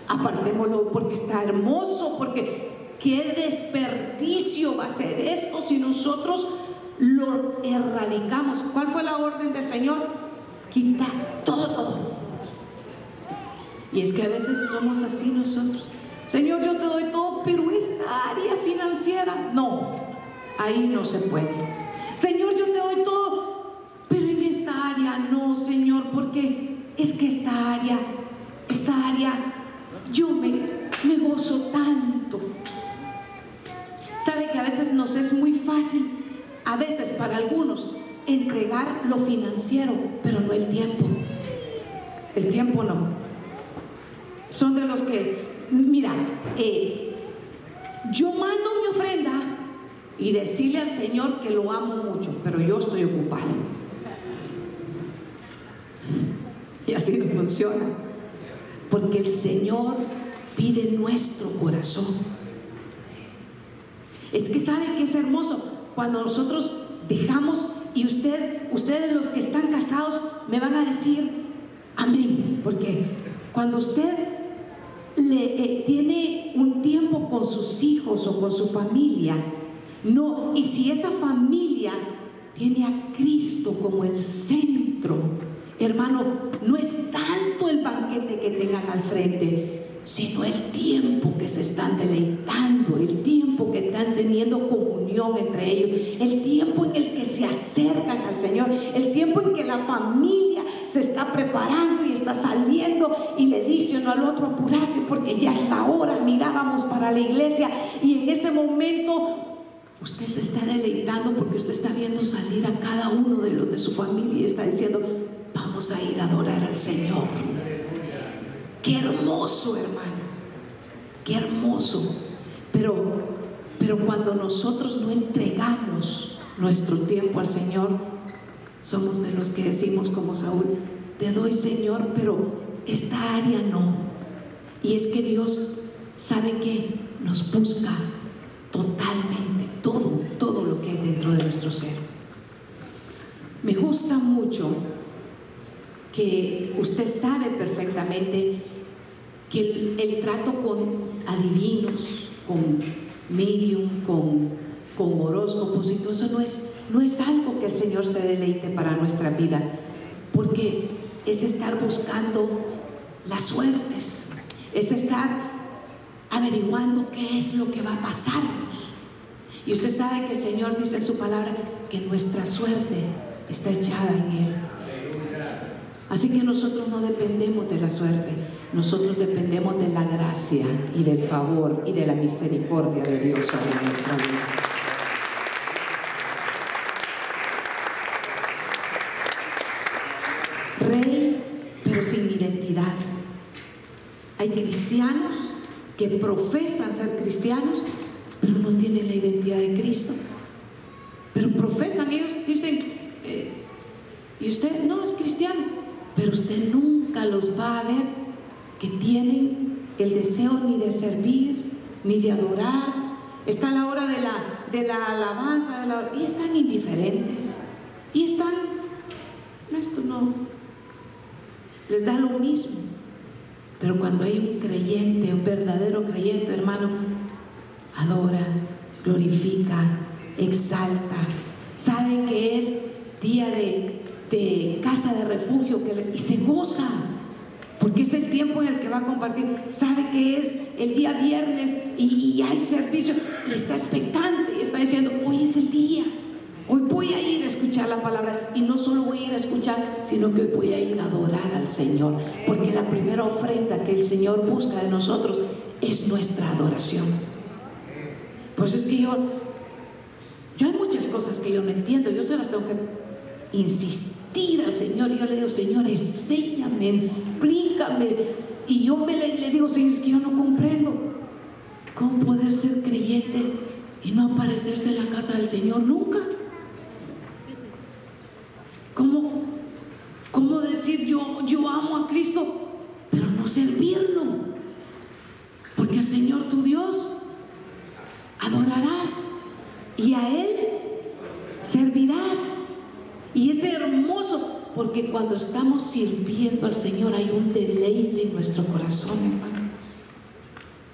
Speaker 1: apartémoslo porque está hermoso, porque qué desperdicio va a ser esto si nosotros lo erradicamos. ¿Cuál fue la orden del Señor? Quita todo. Y es que a veces somos así nosotros. Señor, yo te doy todo, pero esta área financiera, no, ahí no se puede. Señor, yo te doy todo, pero en esta área no, Señor, porque es que esta área, esta área, yo me, me gozo tanto. Sabe que a veces nos es muy fácil, a veces para algunos, entregar lo financiero, pero no el tiempo. El tiempo no. Son de los que mira, eh, yo mando mi ofrenda y decirle al Señor que lo amo mucho, pero yo estoy ocupado. Y así no funciona. Porque el Señor pide nuestro corazón. Es que sabe que es hermoso cuando nosotros dejamos y usted, ustedes los que están casados me van a decir amén, porque cuando usted le, eh, tiene un tiempo con sus hijos o con su familia, no, y si esa familia tiene a Cristo como el centro, hermano, no es tanto el banquete que tengan al frente, sino el tiempo que se están deleitando, el tiempo que están teniendo comunión entre ellos, el tiempo en el que se acercan al Señor, el tiempo en que la familia se está preparando y está saliendo y le dice uno al otro, apurate porque ya es la hora, mirábamos para la iglesia y en ese momento usted se está deleitando porque usted está viendo salir a cada uno de los de su familia y está diciendo, vamos a ir a adorar al Señor. Qué hermoso, hermano. Qué hermoso. Pero, pero cuando nosotros no entregamos nuestro tiempo al Señor, somos de los que decimos como Saúl, te doy Señor, pero esta área no. Y es que Dios sabe que nos busca totalmente, todo, todo lo que hay dentro de nuestro ser. Me gusta mucho que usted sabe perfectamente que el, trato con adivinos, con medium, con, con horóscopos y todo eso no es, no es algo que el Señor se deleite para nuestra vida, porque es estar buscando las suertes, es estar averiguando qué es lo que va a pasarnos. Y usted sabe que el Señor dice en su palabra que nuestra suerte está echada en Él. Así que nosotros no dependemos de la suerte, nosotros dependemos de la gracia y del favor y de la misericordia de Dios sobre nuestra vida. Rey, pero sin identidad. Hay cristianos que profesan ser cristianos, pero no tienen la identidad de Cristo. Pero profesan, ellos dicen, eh, y usted no es cristiano, pero usted nunca los va a ver que tienen el deseo ni de servir, ni de adorar. Está la hora de la, de la alabanza, y están indiferentes. Y están, esto no, les da lo mismo. Pero cuando hay un creyente, un verdadero creyente, hermano, adora, glorifica, exalta, sabe que es día de, de casa de refugio y se goza porque es el tiempo en el que va a compartir. Sabe que es el día viernes y, hay servicio y está expectante y está diciendo, hoy es el día. Hoy voy a ir a escuchar la palabra y no solo voy a ir a escuchar, sino que hoy voy a ir a adorar al Señor. Porque la primera ofrenda que el Señor busca de nosotros es nuestra adoración. Pues es que yo, yo hay muchas cosas que yo no entiendo, yo se las tengo que insistir al Señor y yo le digo, Señor, enséñame, explícame. Y yo me le, digo, Señor, es que yo no comprendo cómo poder ser creyente y no aparecerse en la casa del Señor nunca. ¿Cómo, cómo decir yo, yo amo a Cristo, pero no servirlo? Porque el Señor tu Dios adorarás y a Él servirás. Porque cuando estamos sirviendo al Señor hay un deleite en nuestro corazón, hermano.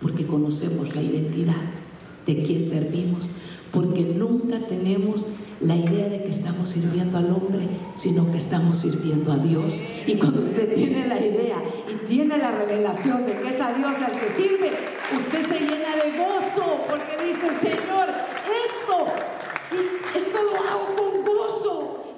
Speaker 1: Porque conocemos la identidad de quien servimos. Porque nunca tenemos la idea de que estamos sirviendo al hombre, sino que estamos sirviendo a Dios. Y cuando usted tiene la idea y tiene la revelación de que es a Dios al que sirve, usted se llena de gozo porque dice, Señor, esto, sí, esto lo hago con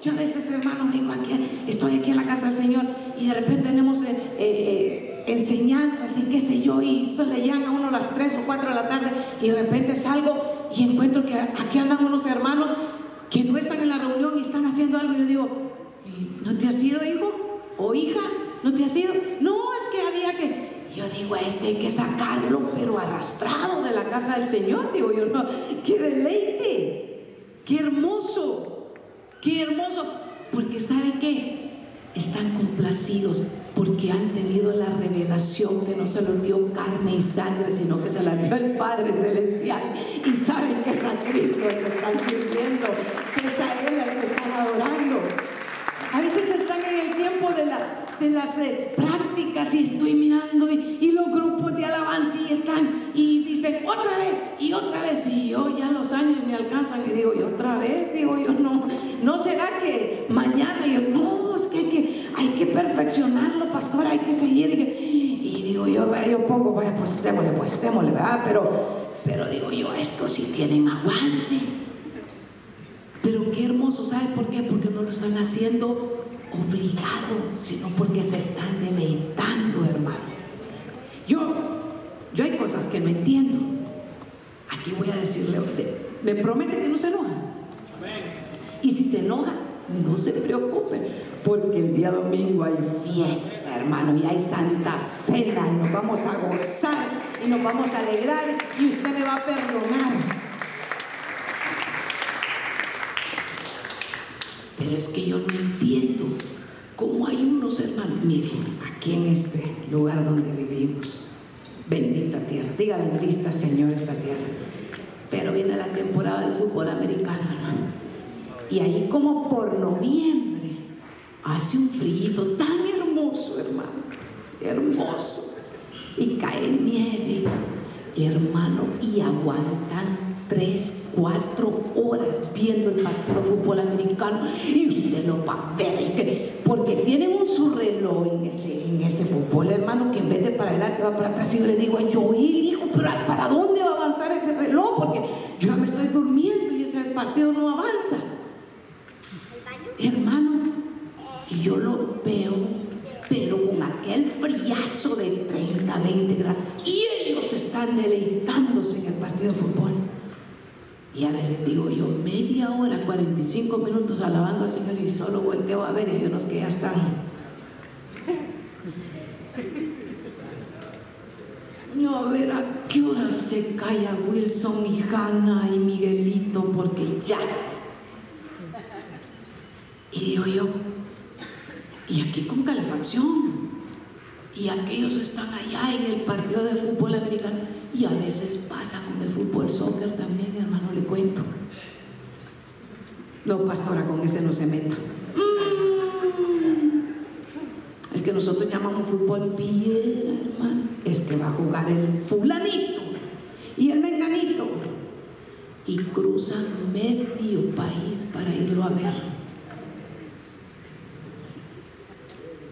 Speaker 1: yo a veces, hermano, vengo aquí, estoy aquí en la casa del Señor y de repente tenemos eh, eh, enseñanzas y qué sé yo, y se le llegan a uno a las 3 o 4 de la tarde y de repente salgo y encuentro que aquí andan unos hermanos que no están en la reunión y están haciendo algo. Y yo digo, ¿no te has ido, hijo? ¿O hija? ¿No te has ido? No, es que había que... Yo digo, este hay que sacarlo, pero arrastrado de la casa del Señor. Digo yo, no, qué deleite, qué hermoso. Qué hermoso, porque ¿sabe qué? están complacidos porque han tenido la revelación que no se lo dio carne y sangre, sino que se la dio el Padre Celestial. Y saben que es a Cristo el que están sirviendo, que es a Él el que están adorando. A veces están en el tiempo de, la, de las eh, prácticas y estoy mirando y, los grupos de alabanza y están y dicen otra vez y otra vez y yo ya los años me alcanzan y digo y otra vez, digo yo no, no será que mañana yo no, es que hay que, hay que perfeccionarlo, pastor, hay que seguir y, digo yo, yo pongo, pues démosle, pues démosle, ¿verdad? Pero, pero digo yo, estos sí tienen aguante. Pero qué hermoso, ¿sabe por qué? Porque no lo están haciendo obligado, sino porque se están deleitando, hermano. Yo, yo hay cosas que no entiendo. Aquí voy a decirle a usted, me promete que no se enoja. Y si se enoja, no se preocupe, porque el día domingo hay fiesta, hermano, y hay santa cena, y nos vamos a gozar, y nos vamos a alegrar, y usted me va a perdonar. Pero es que yo no entiendo cómo hay unos hermanos. Miren, aquí en este lugar donde vivimos, bendita tierra, diga bendita Señor esta tierra. Pero viene la temporada del fútbol americano, hermano. Y ahí como por noviembre hace un frío tan hermoso, hermano. Hermoso. Y cae nieve, hermano, y aguantan tres, cuatro horas viendo el partido de fútbol americano y usted lo va a ver, porque tienen un su reloj en ese, fútbol, hermano, que en vez de para adelante va para atrás. Y yo le digo, yo, hijo, pero ¿para dónde va a avanzar ese reloj? Porque yo ya me estoy durmiendo y ese partido no avanza. Hermano, y yo lo veo, pero con aquel friazo de 30, 20 grados, y ellos están deleitándose en el partido de fútbol. Y a veces digo yo, media hora, 45 minutos alabando al Señor y solo volteo a ver y hay unos que ya están. No, a ver a qué hora se calla Wilson y Hanna y Miguelito, porque ya. Y digo yo, y aquí con calefacción. Y aquellos están allá en el partido de fútbol americano y a veces pasa con el fútbol soccer también, hermano, le cuento. No, pastora, con ese no se meta. Mm. El que nosotros llamamos fútbol piedra, hermano, es que va a jugar el fulanito y el menganito. Y cruzan medio país para irlo a ver.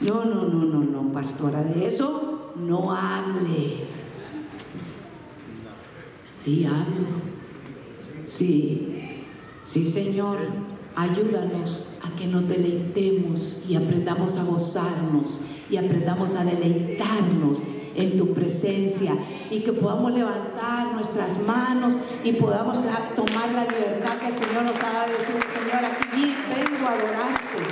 Speaker 1: No, no, no, no, no, pastora, de eso no hable. Sí, hablo. Sí, sí, Señor, ayúdanos a que nos deleitemos y aprendamos a gozarnos y aprendamos a deleitarnos en tu presencia y que podamos levantar nuestras manos y podamos tomar la libertad que el Señor nos ha dado Señor, aquí vengo a adorarte.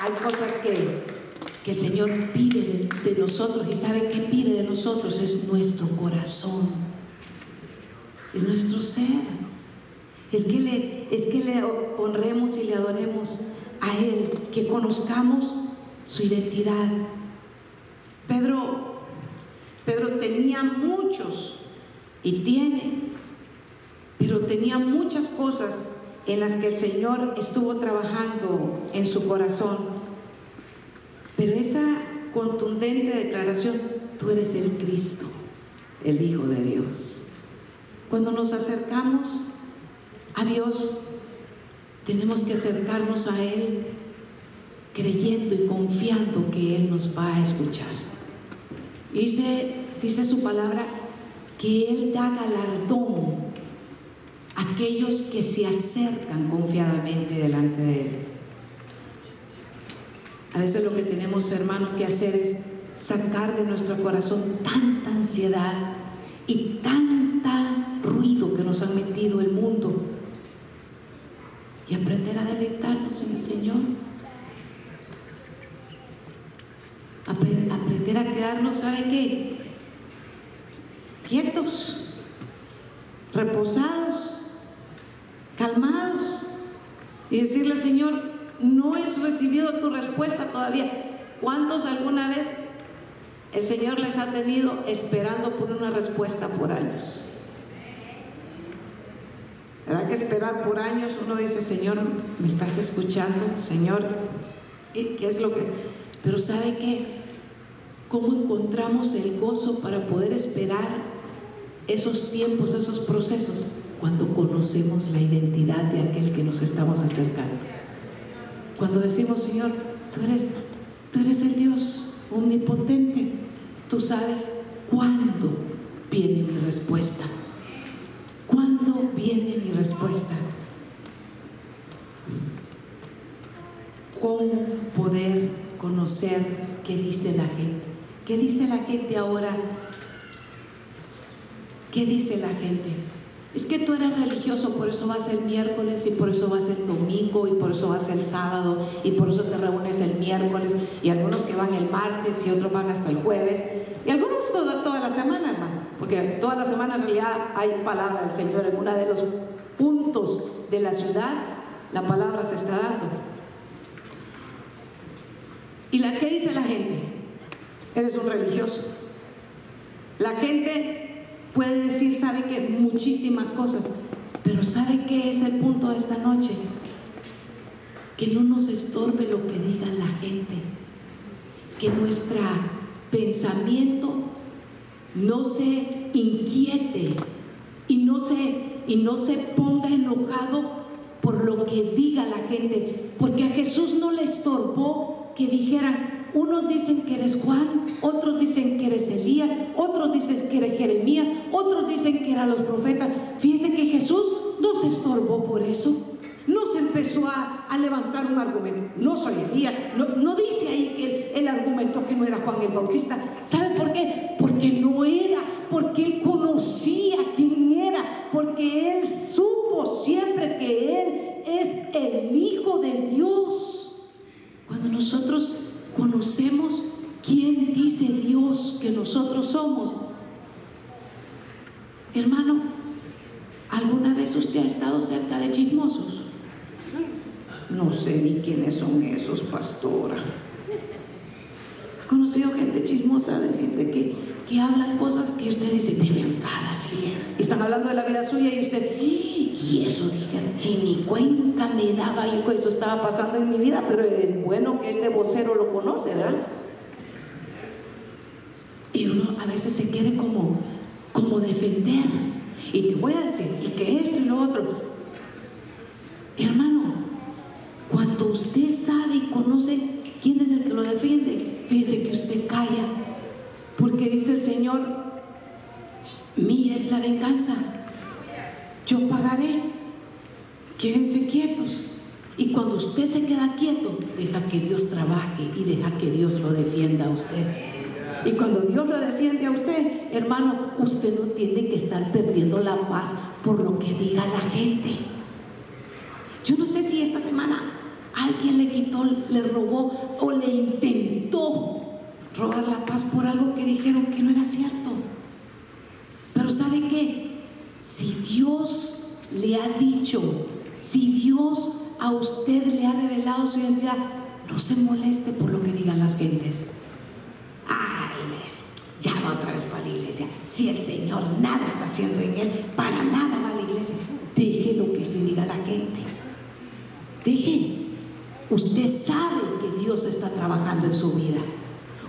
Speaker 1: Hay cosas que que el Señor pide de, nosotros y sabe qué pide de nosotros es nuestro corazón, es nuestro ser. Es que, le, es que le honremos y le adoremos a Él, que conozcamos su identidad. Pedro, Pedro tenía muchos y tiene, pero tenía muchas cosas en las que el Señor estuvo trabajando en su corazón pero esa contundente declaración, tú eres el Cristo, el Hijo de Dios. Cuando nos acercamos a Dios, tenemos que acercarnos a Él creyendo y confiando que Él nos va a escuchar. Dice, dice su palabra que Él da galardón a aquellos que se acercan confiadamente delante de Él. A veces lo que tenemos, hermanos, que hacer es sacar de nuestro corazón tanta ansiedad y tanta ruido que nos ha metido el mundo y aprender a deleitarnos en el Señor. Aprender a quedarnos, ¿sabe qué? Quietos, reposados, calmados y decirle, Señor, no he recibido tu respuesta todavía. ¿Cuántos alguna vez el Señor les ha tenido esperando por una respuesta por años? ¿Verdad que esperar por años uno dice, Señor, ¿me estás escuchando? Señor, ¿qué, es lo que...? Pero ¿sabe qué? ¿Cómo encontramos el gozo para poder esperar esos tiempos, esos procesos? Cuando conocemos la identidad de aquel que nos estamos acercando. Cuando decimos, Señor, tú eres, tú eres el Dios omnipotente, tú sabes cuándo viene mi respuesta. ¿Cuándo viene mi respuesta? ¿Cómo poder conocer qué dice la gente? ¿Qué dice la gente ahora? ¿Qué dice la gente? Es que tú eres religioso, por eso vas el miércoles y por eso vas el domingo y por eso vas el sábado y por eso te reúnes el miércoles y algunos que van el martes y otros van hasta el jueves y algunos toda, toda la semana, porque toda la semana en realidad hay palabra del Señor en uno de los puntos de la ciudad, la palabra se está dando. ¿Y la qué dice la gente? Eres un religioso. La gente puede decir, sabe que muchísimas cosas, pero ¿sabe qué es el punto de esta noche? Que no nos estorbe lo que diga la gente, que nuestro pensamiento no se inquiete y no se, y no se ponga enojado por lo que diga la gente, porque a Jesús no le estorbó que dijeran, unos dicen que eres Juan, otros dicen que eres Elías, otros dicen que eres Jeremías, otros dicen que eran los profetas. Fíjense que Jesús no se estorbó por eso. No se empezó a, levantar un argumento. No soy Elías. No, dice ahí que él, argumentó que no era Juan el Bautista. ¿Sabe por qué? Porque no era. Porque él conocía quién era. Porque él supo siempre que él es el Hijo de Dios. Cuando nosotros conocemos quién dice Dios que nosotros somos. Hermano, ¿alguna vez usted ha estado cerca de chismosos? No sé ni quiénes son esos, pastora. ¿Ha conocido gente chismosa, de gente que, que habla cosas que usted dice, de verdad, así es? están hablando de la vida suya y usted, y eso dije, que ni cuenta me daba yo que eso estaba pasando en mi vida, pero es bueno que este vocero lo conoce, ¿verdad? Y uno a veces se quiere como, como defender. Y te voy a decir, y que esto y lo otro. Hermano, cuando usted sabe y conoce quién es el que lo defiende, fíjese que usted calla. Porque dice el Señor, mía es la venganza yo pagaré. Quédense quietos. Y cuando usted se queda quieto, deja que Dios trabaje y deja que Dios lo defienda a usted. Y cuando Dios lo defiende a usted, hermano, usted no tiene que estar perdiendo la paz por lo que diga la gente. Yo no sé si esta semana alguien le quitó, le robó o le intentó robar la paz por algo que dijeron que no era cierto. Pero ¿sabe qué? Si Dios le ha dicho, si Dios a usted le ha revelado su identidad, no se moleste por lo que digan las gentes. Ay, ya va otra vez para la iglesia. Si el Señor nada está haciendo en él, para nada va a la iglesia. Deje lo que se diga la gente. Deje. Usted sabe que Dios está trabajando en su vida.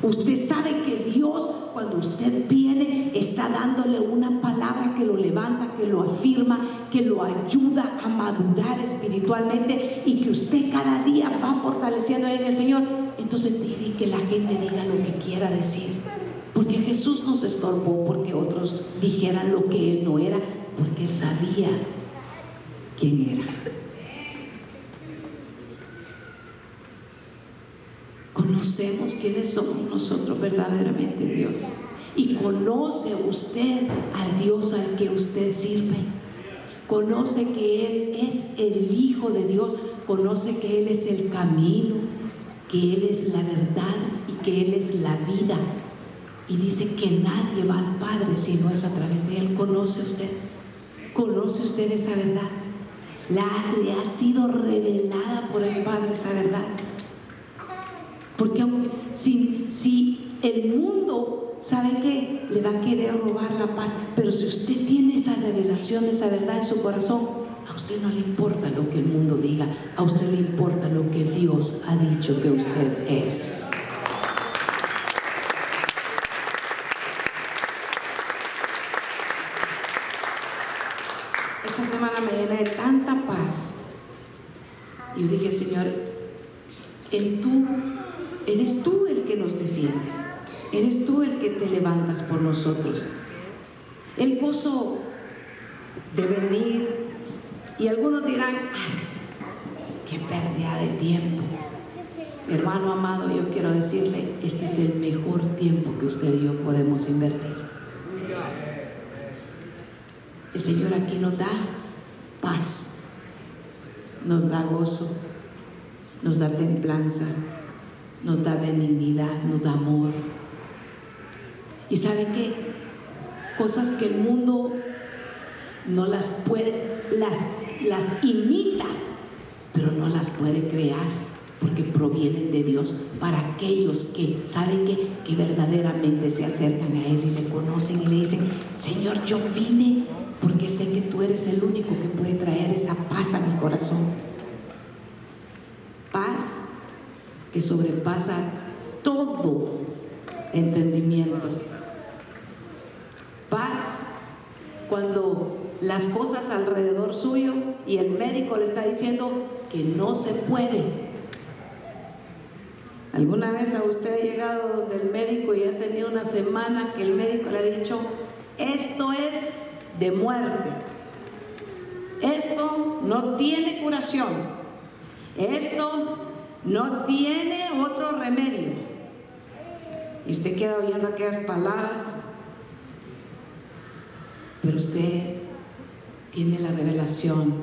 Speaker 1: Usted sabe que Dios, cuando usted viene, está dándole una palabra que lo levanta, que lo afirma, que lo ayuda a madurar espiritualmente y que usted cada día va fortaleciendo en el Señor. Entonces deje que la gente diga lo que quiera decir. Porque Jesús nos estorbó porque otros dijeran lo que Él no era, porque Él sabía quién era. Conocemos quiénes somos nosotros verdaderamente Dios. Y conoce usted al Dios al que usted sirve. Conoce que Él es el Hijo de Dios. Conoce que Él es el camino, que Él es la verdad y que Él es la vida. Y dice que nadie va al Padre si no es a través de Él. ¿Conoce usted? ¿Conoce usted esa verdad? la, le ha sido revelada por el Padre esa verdad. Porque si, el mundo sabe que le va a querer robar la paz, pero si usted tiene esa revelación, esa verdad en su corazón, a usted no le importa lo que el mundo diga, a usted le importa lo que Dios ha dicho que usted es. Esta semana me llena de tanta paz. Yo dije, Señor, en tú Eres tú el que nos defiende. Eres tú el que te levantas por nosotros. El gozo de venir y algunos dirán, qué pérdida de tiempo. Hermano amado, yo quiero decirle, este es el mejor tiempo que usted y yo podemos invertir. El Señor aquí nos da paz, nos da gozo, nos da templanza, nos da benignidad, nos da amor. Y sabe qué? Cosas que el mundo no las puede, las, las imita, pero no las puede crear porque provienen de Dios para aquellos que saben que, que verdaderamente se acercan a Él y le conocen y le dicen, Señor, yo vine porque sé que tú eres el único que puede traer esa paz a mi corazón. Paz que sobrepasa todo entendimiento. Paz cuando las cosas alrededor suyo y el médico le está diciendo que no se puede. ¿Alguna vez usted ha llegado donde el médico y ha tenido una semana que el médico le ha dicho, esto es de muerte, esto no tiene curación, esto no tiene otro remedio. Y usted queda oyendo aquellas palabras, pero usted tiene la revelación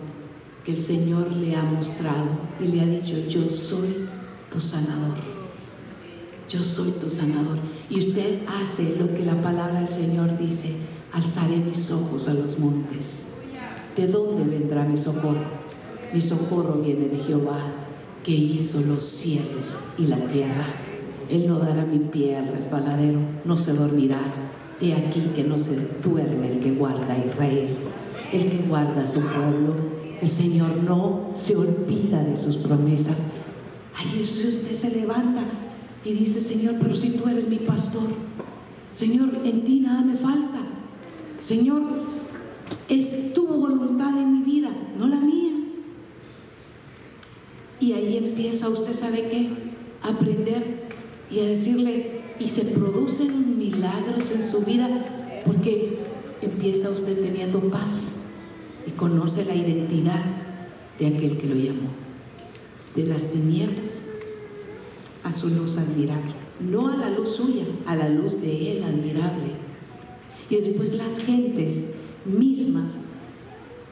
Speaker 1: que el Señor le ha mostrado y le ha dicho, yo soy tu sanador. Yo soy tu sanador. Y usted hace lo que la palabra del Señor dice, alzaré mis ojos a los montes. ¿De dónde vendrá mi socorro? Mi socorro viene de Jehová que hizo los cielos y la tierra. Él no dará mi pie al resbaladero, no se dormirá. He aquí que no se duerme el que guarda a Israel, el que guarda a su pueblo. El Señor no se olvida de sus promesas. Ahí usted se levanta y dice, Señor, pero si tú eres mi pastor, Señor, en ti nada me falta. Señor, es tu voluntad en mi vida, no la mía. Y ahí empieza usted, ¿sabe qué? A aprender y a decirle, y se producen milagros en su vida porque empieza usted teniendo paz y conoce la identidad de aquel que lo llamó, de las tinieblas a su luz admirable, no a la luz suya, a la luz de él admirable. Y después las gentes mismas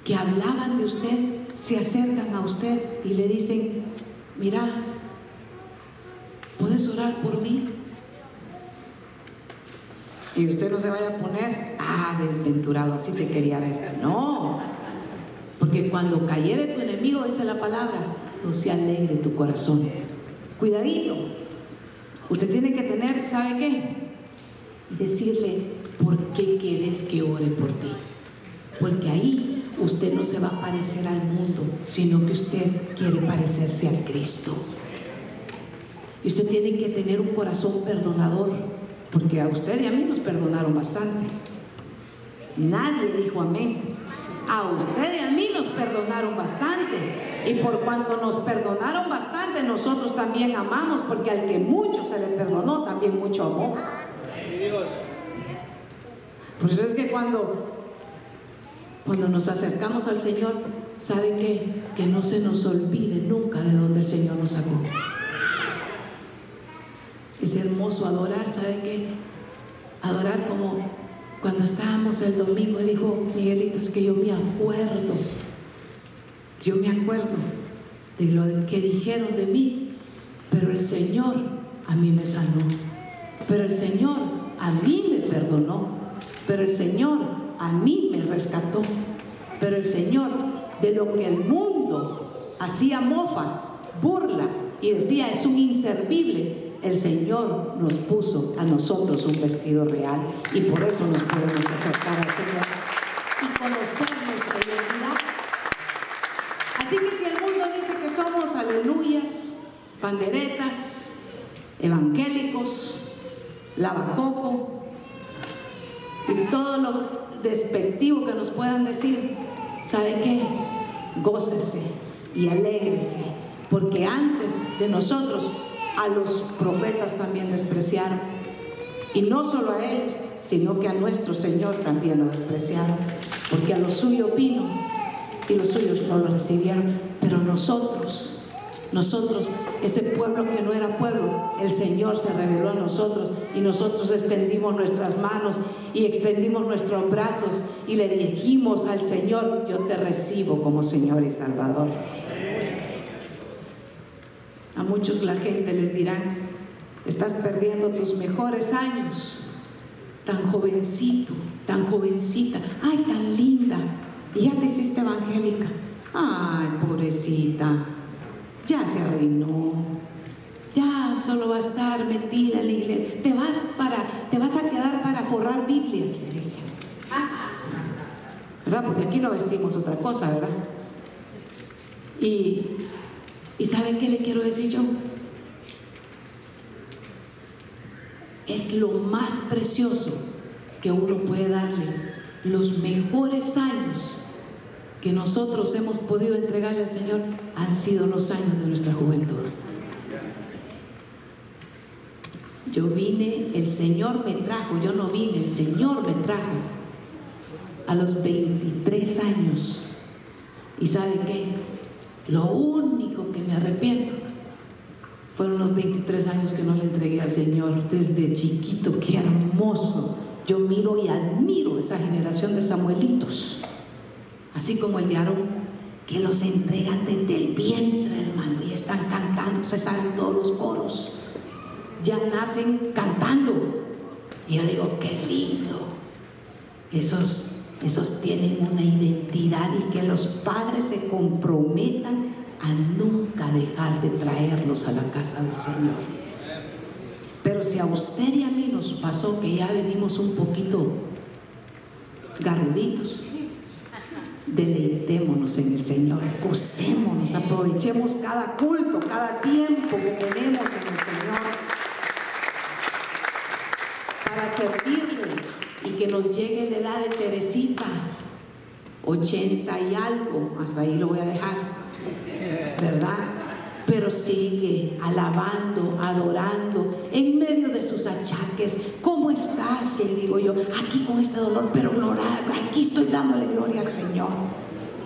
Speaker 1: que hablaban de usted se acercan a usted y le dicen, mira, ¿puedes orar por mí? Y usted no se vaya a poner, ah, desventurado, así te quería ver. No, porque cuando cayere tu enemigo, dice la palabra, no se alegre tu corazón. Cuidadito, usted tiene que tener, ¿sabe qué? Decirle, ¿por qué quieres que ore por ti? Porque ahí usted no se va a parecer al mundo, sino que usted quiere parecerse al Cristo. Y usted tiene que tener un corazón perdonador, porque a usted y a mí nos perdonaron bastante. Nadie dijo amén. A usted y a mí nos perdonaron bastante. Y por cuanto nos perdonaron bastante, nosotros también amamos, porque al que mucho se le perdonó, también mucho amó. Por eso es que cuando cuando nos acercamos al Señor, ¿sabe qué? Que no se nos olvide nunca de dónde el Señor nos sacó. Es hermoso adorar, ¿sabe qué? Adorar como cuando estábamos el domingo y dijo Miguelito, es que yo me acuerdo, yo me acuerdo de lo que dijeron de mí, pero el Señor a mí me sanó, pero el Señor a mí me perdonó, pero el Señor a mí me rescató, pero el Señor de lo que el mundo hacía mofa, burla y decía es un inservible, el Señor nos puso a nosotros un vestido real y por eso nos podemos acercar al Señor y conocer nuestra identidad. Así que si el mundo dice que somos aleluyas, panderetas, evangélicos, lavacoco y todo lo despectivo que nos puedan decir, ¿sabe qué? Gócese y alégrese, porque antes de nosotros a los profetas también despreciaron. Y no solo a ellos, sino que a nuestro Señor también lo despreciaron, porque a los suyos vino y los suyos no lo recibieron, pero nosotros, nosotros, ese pueblo que no era pueblo, el Señor se reveló a nosotros y nosotros extendimos nuestras manos y extendimos nuestros brazos y le dijimos al Señor, yo te recibo como Señor y Salvador. A muchos la gente les dirá, estás perdiendo tus mejores años, tan jovencito, tan jovencita, ay, tan linda, y ya te hiciste evangélica, ay, pobrecita, ya se arruinó, ya solo va a estar metida en la iglesia, te vas, para, te vas a quedar para forrar Biblias, iglesia. ¿Verdad? Porque aquí no vestimos otra cosa, ¿verdad? Y ¿Y saben qué le quiero decir yo? Es lo más precioso que uno puede darle. Los mejores años que nosotros hemos podido entregarle al Señor han sido los años de nuestra juventud. Yo vine, el Señor me trajo, yo no vine, el Señor me trajo a los 23 años. ¿Y saben qué? Lo único que me arrepiento fueron los 23 años que no le entregué al Señor desde chiquito. Qué hermoso. Yo miro y admiro esa generación de Samuelitos, así como el de Aarón, que los entregan desde el vientre, hermano, y están cantando, se saben todos los coros. Ya nacen cantando. Y yo digo, qué lindo. Esos esos tienen una identidad y que los padres se comprometan a nunca dejar de traerlos a la casa del Señor. Pero si a usted y a mí nos pasó que ya venimos un poquito garruditos, deleitémonos en el Señor, gocémonos, aprovechemos cada culto, cada tiempo que tenemos en el Señor para servirle y que nos llegue la edad de Teresita, 80 y algo, hasta ahí lo voy a dejar, ¿verdad? Pero sigue alabando, adorando, en medio de sus achaques. ¿Cómo estás? Y digo yo, aquí con este dolor, pero aquí estoy dándole gloria al Señor.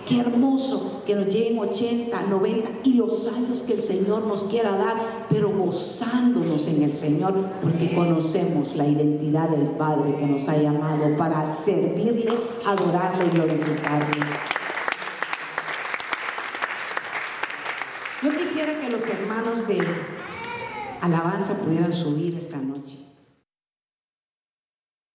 Speaker 1: Qué hermoso que nos lleguen 80, 90 y los años que el Señor nos quiera dar, pero gozándonos en el Señor, porque conocemos la identidad del Padre que nos ha llamado para servirle, adorarle y glorificarle. De alabanza pudieran subir esta noche.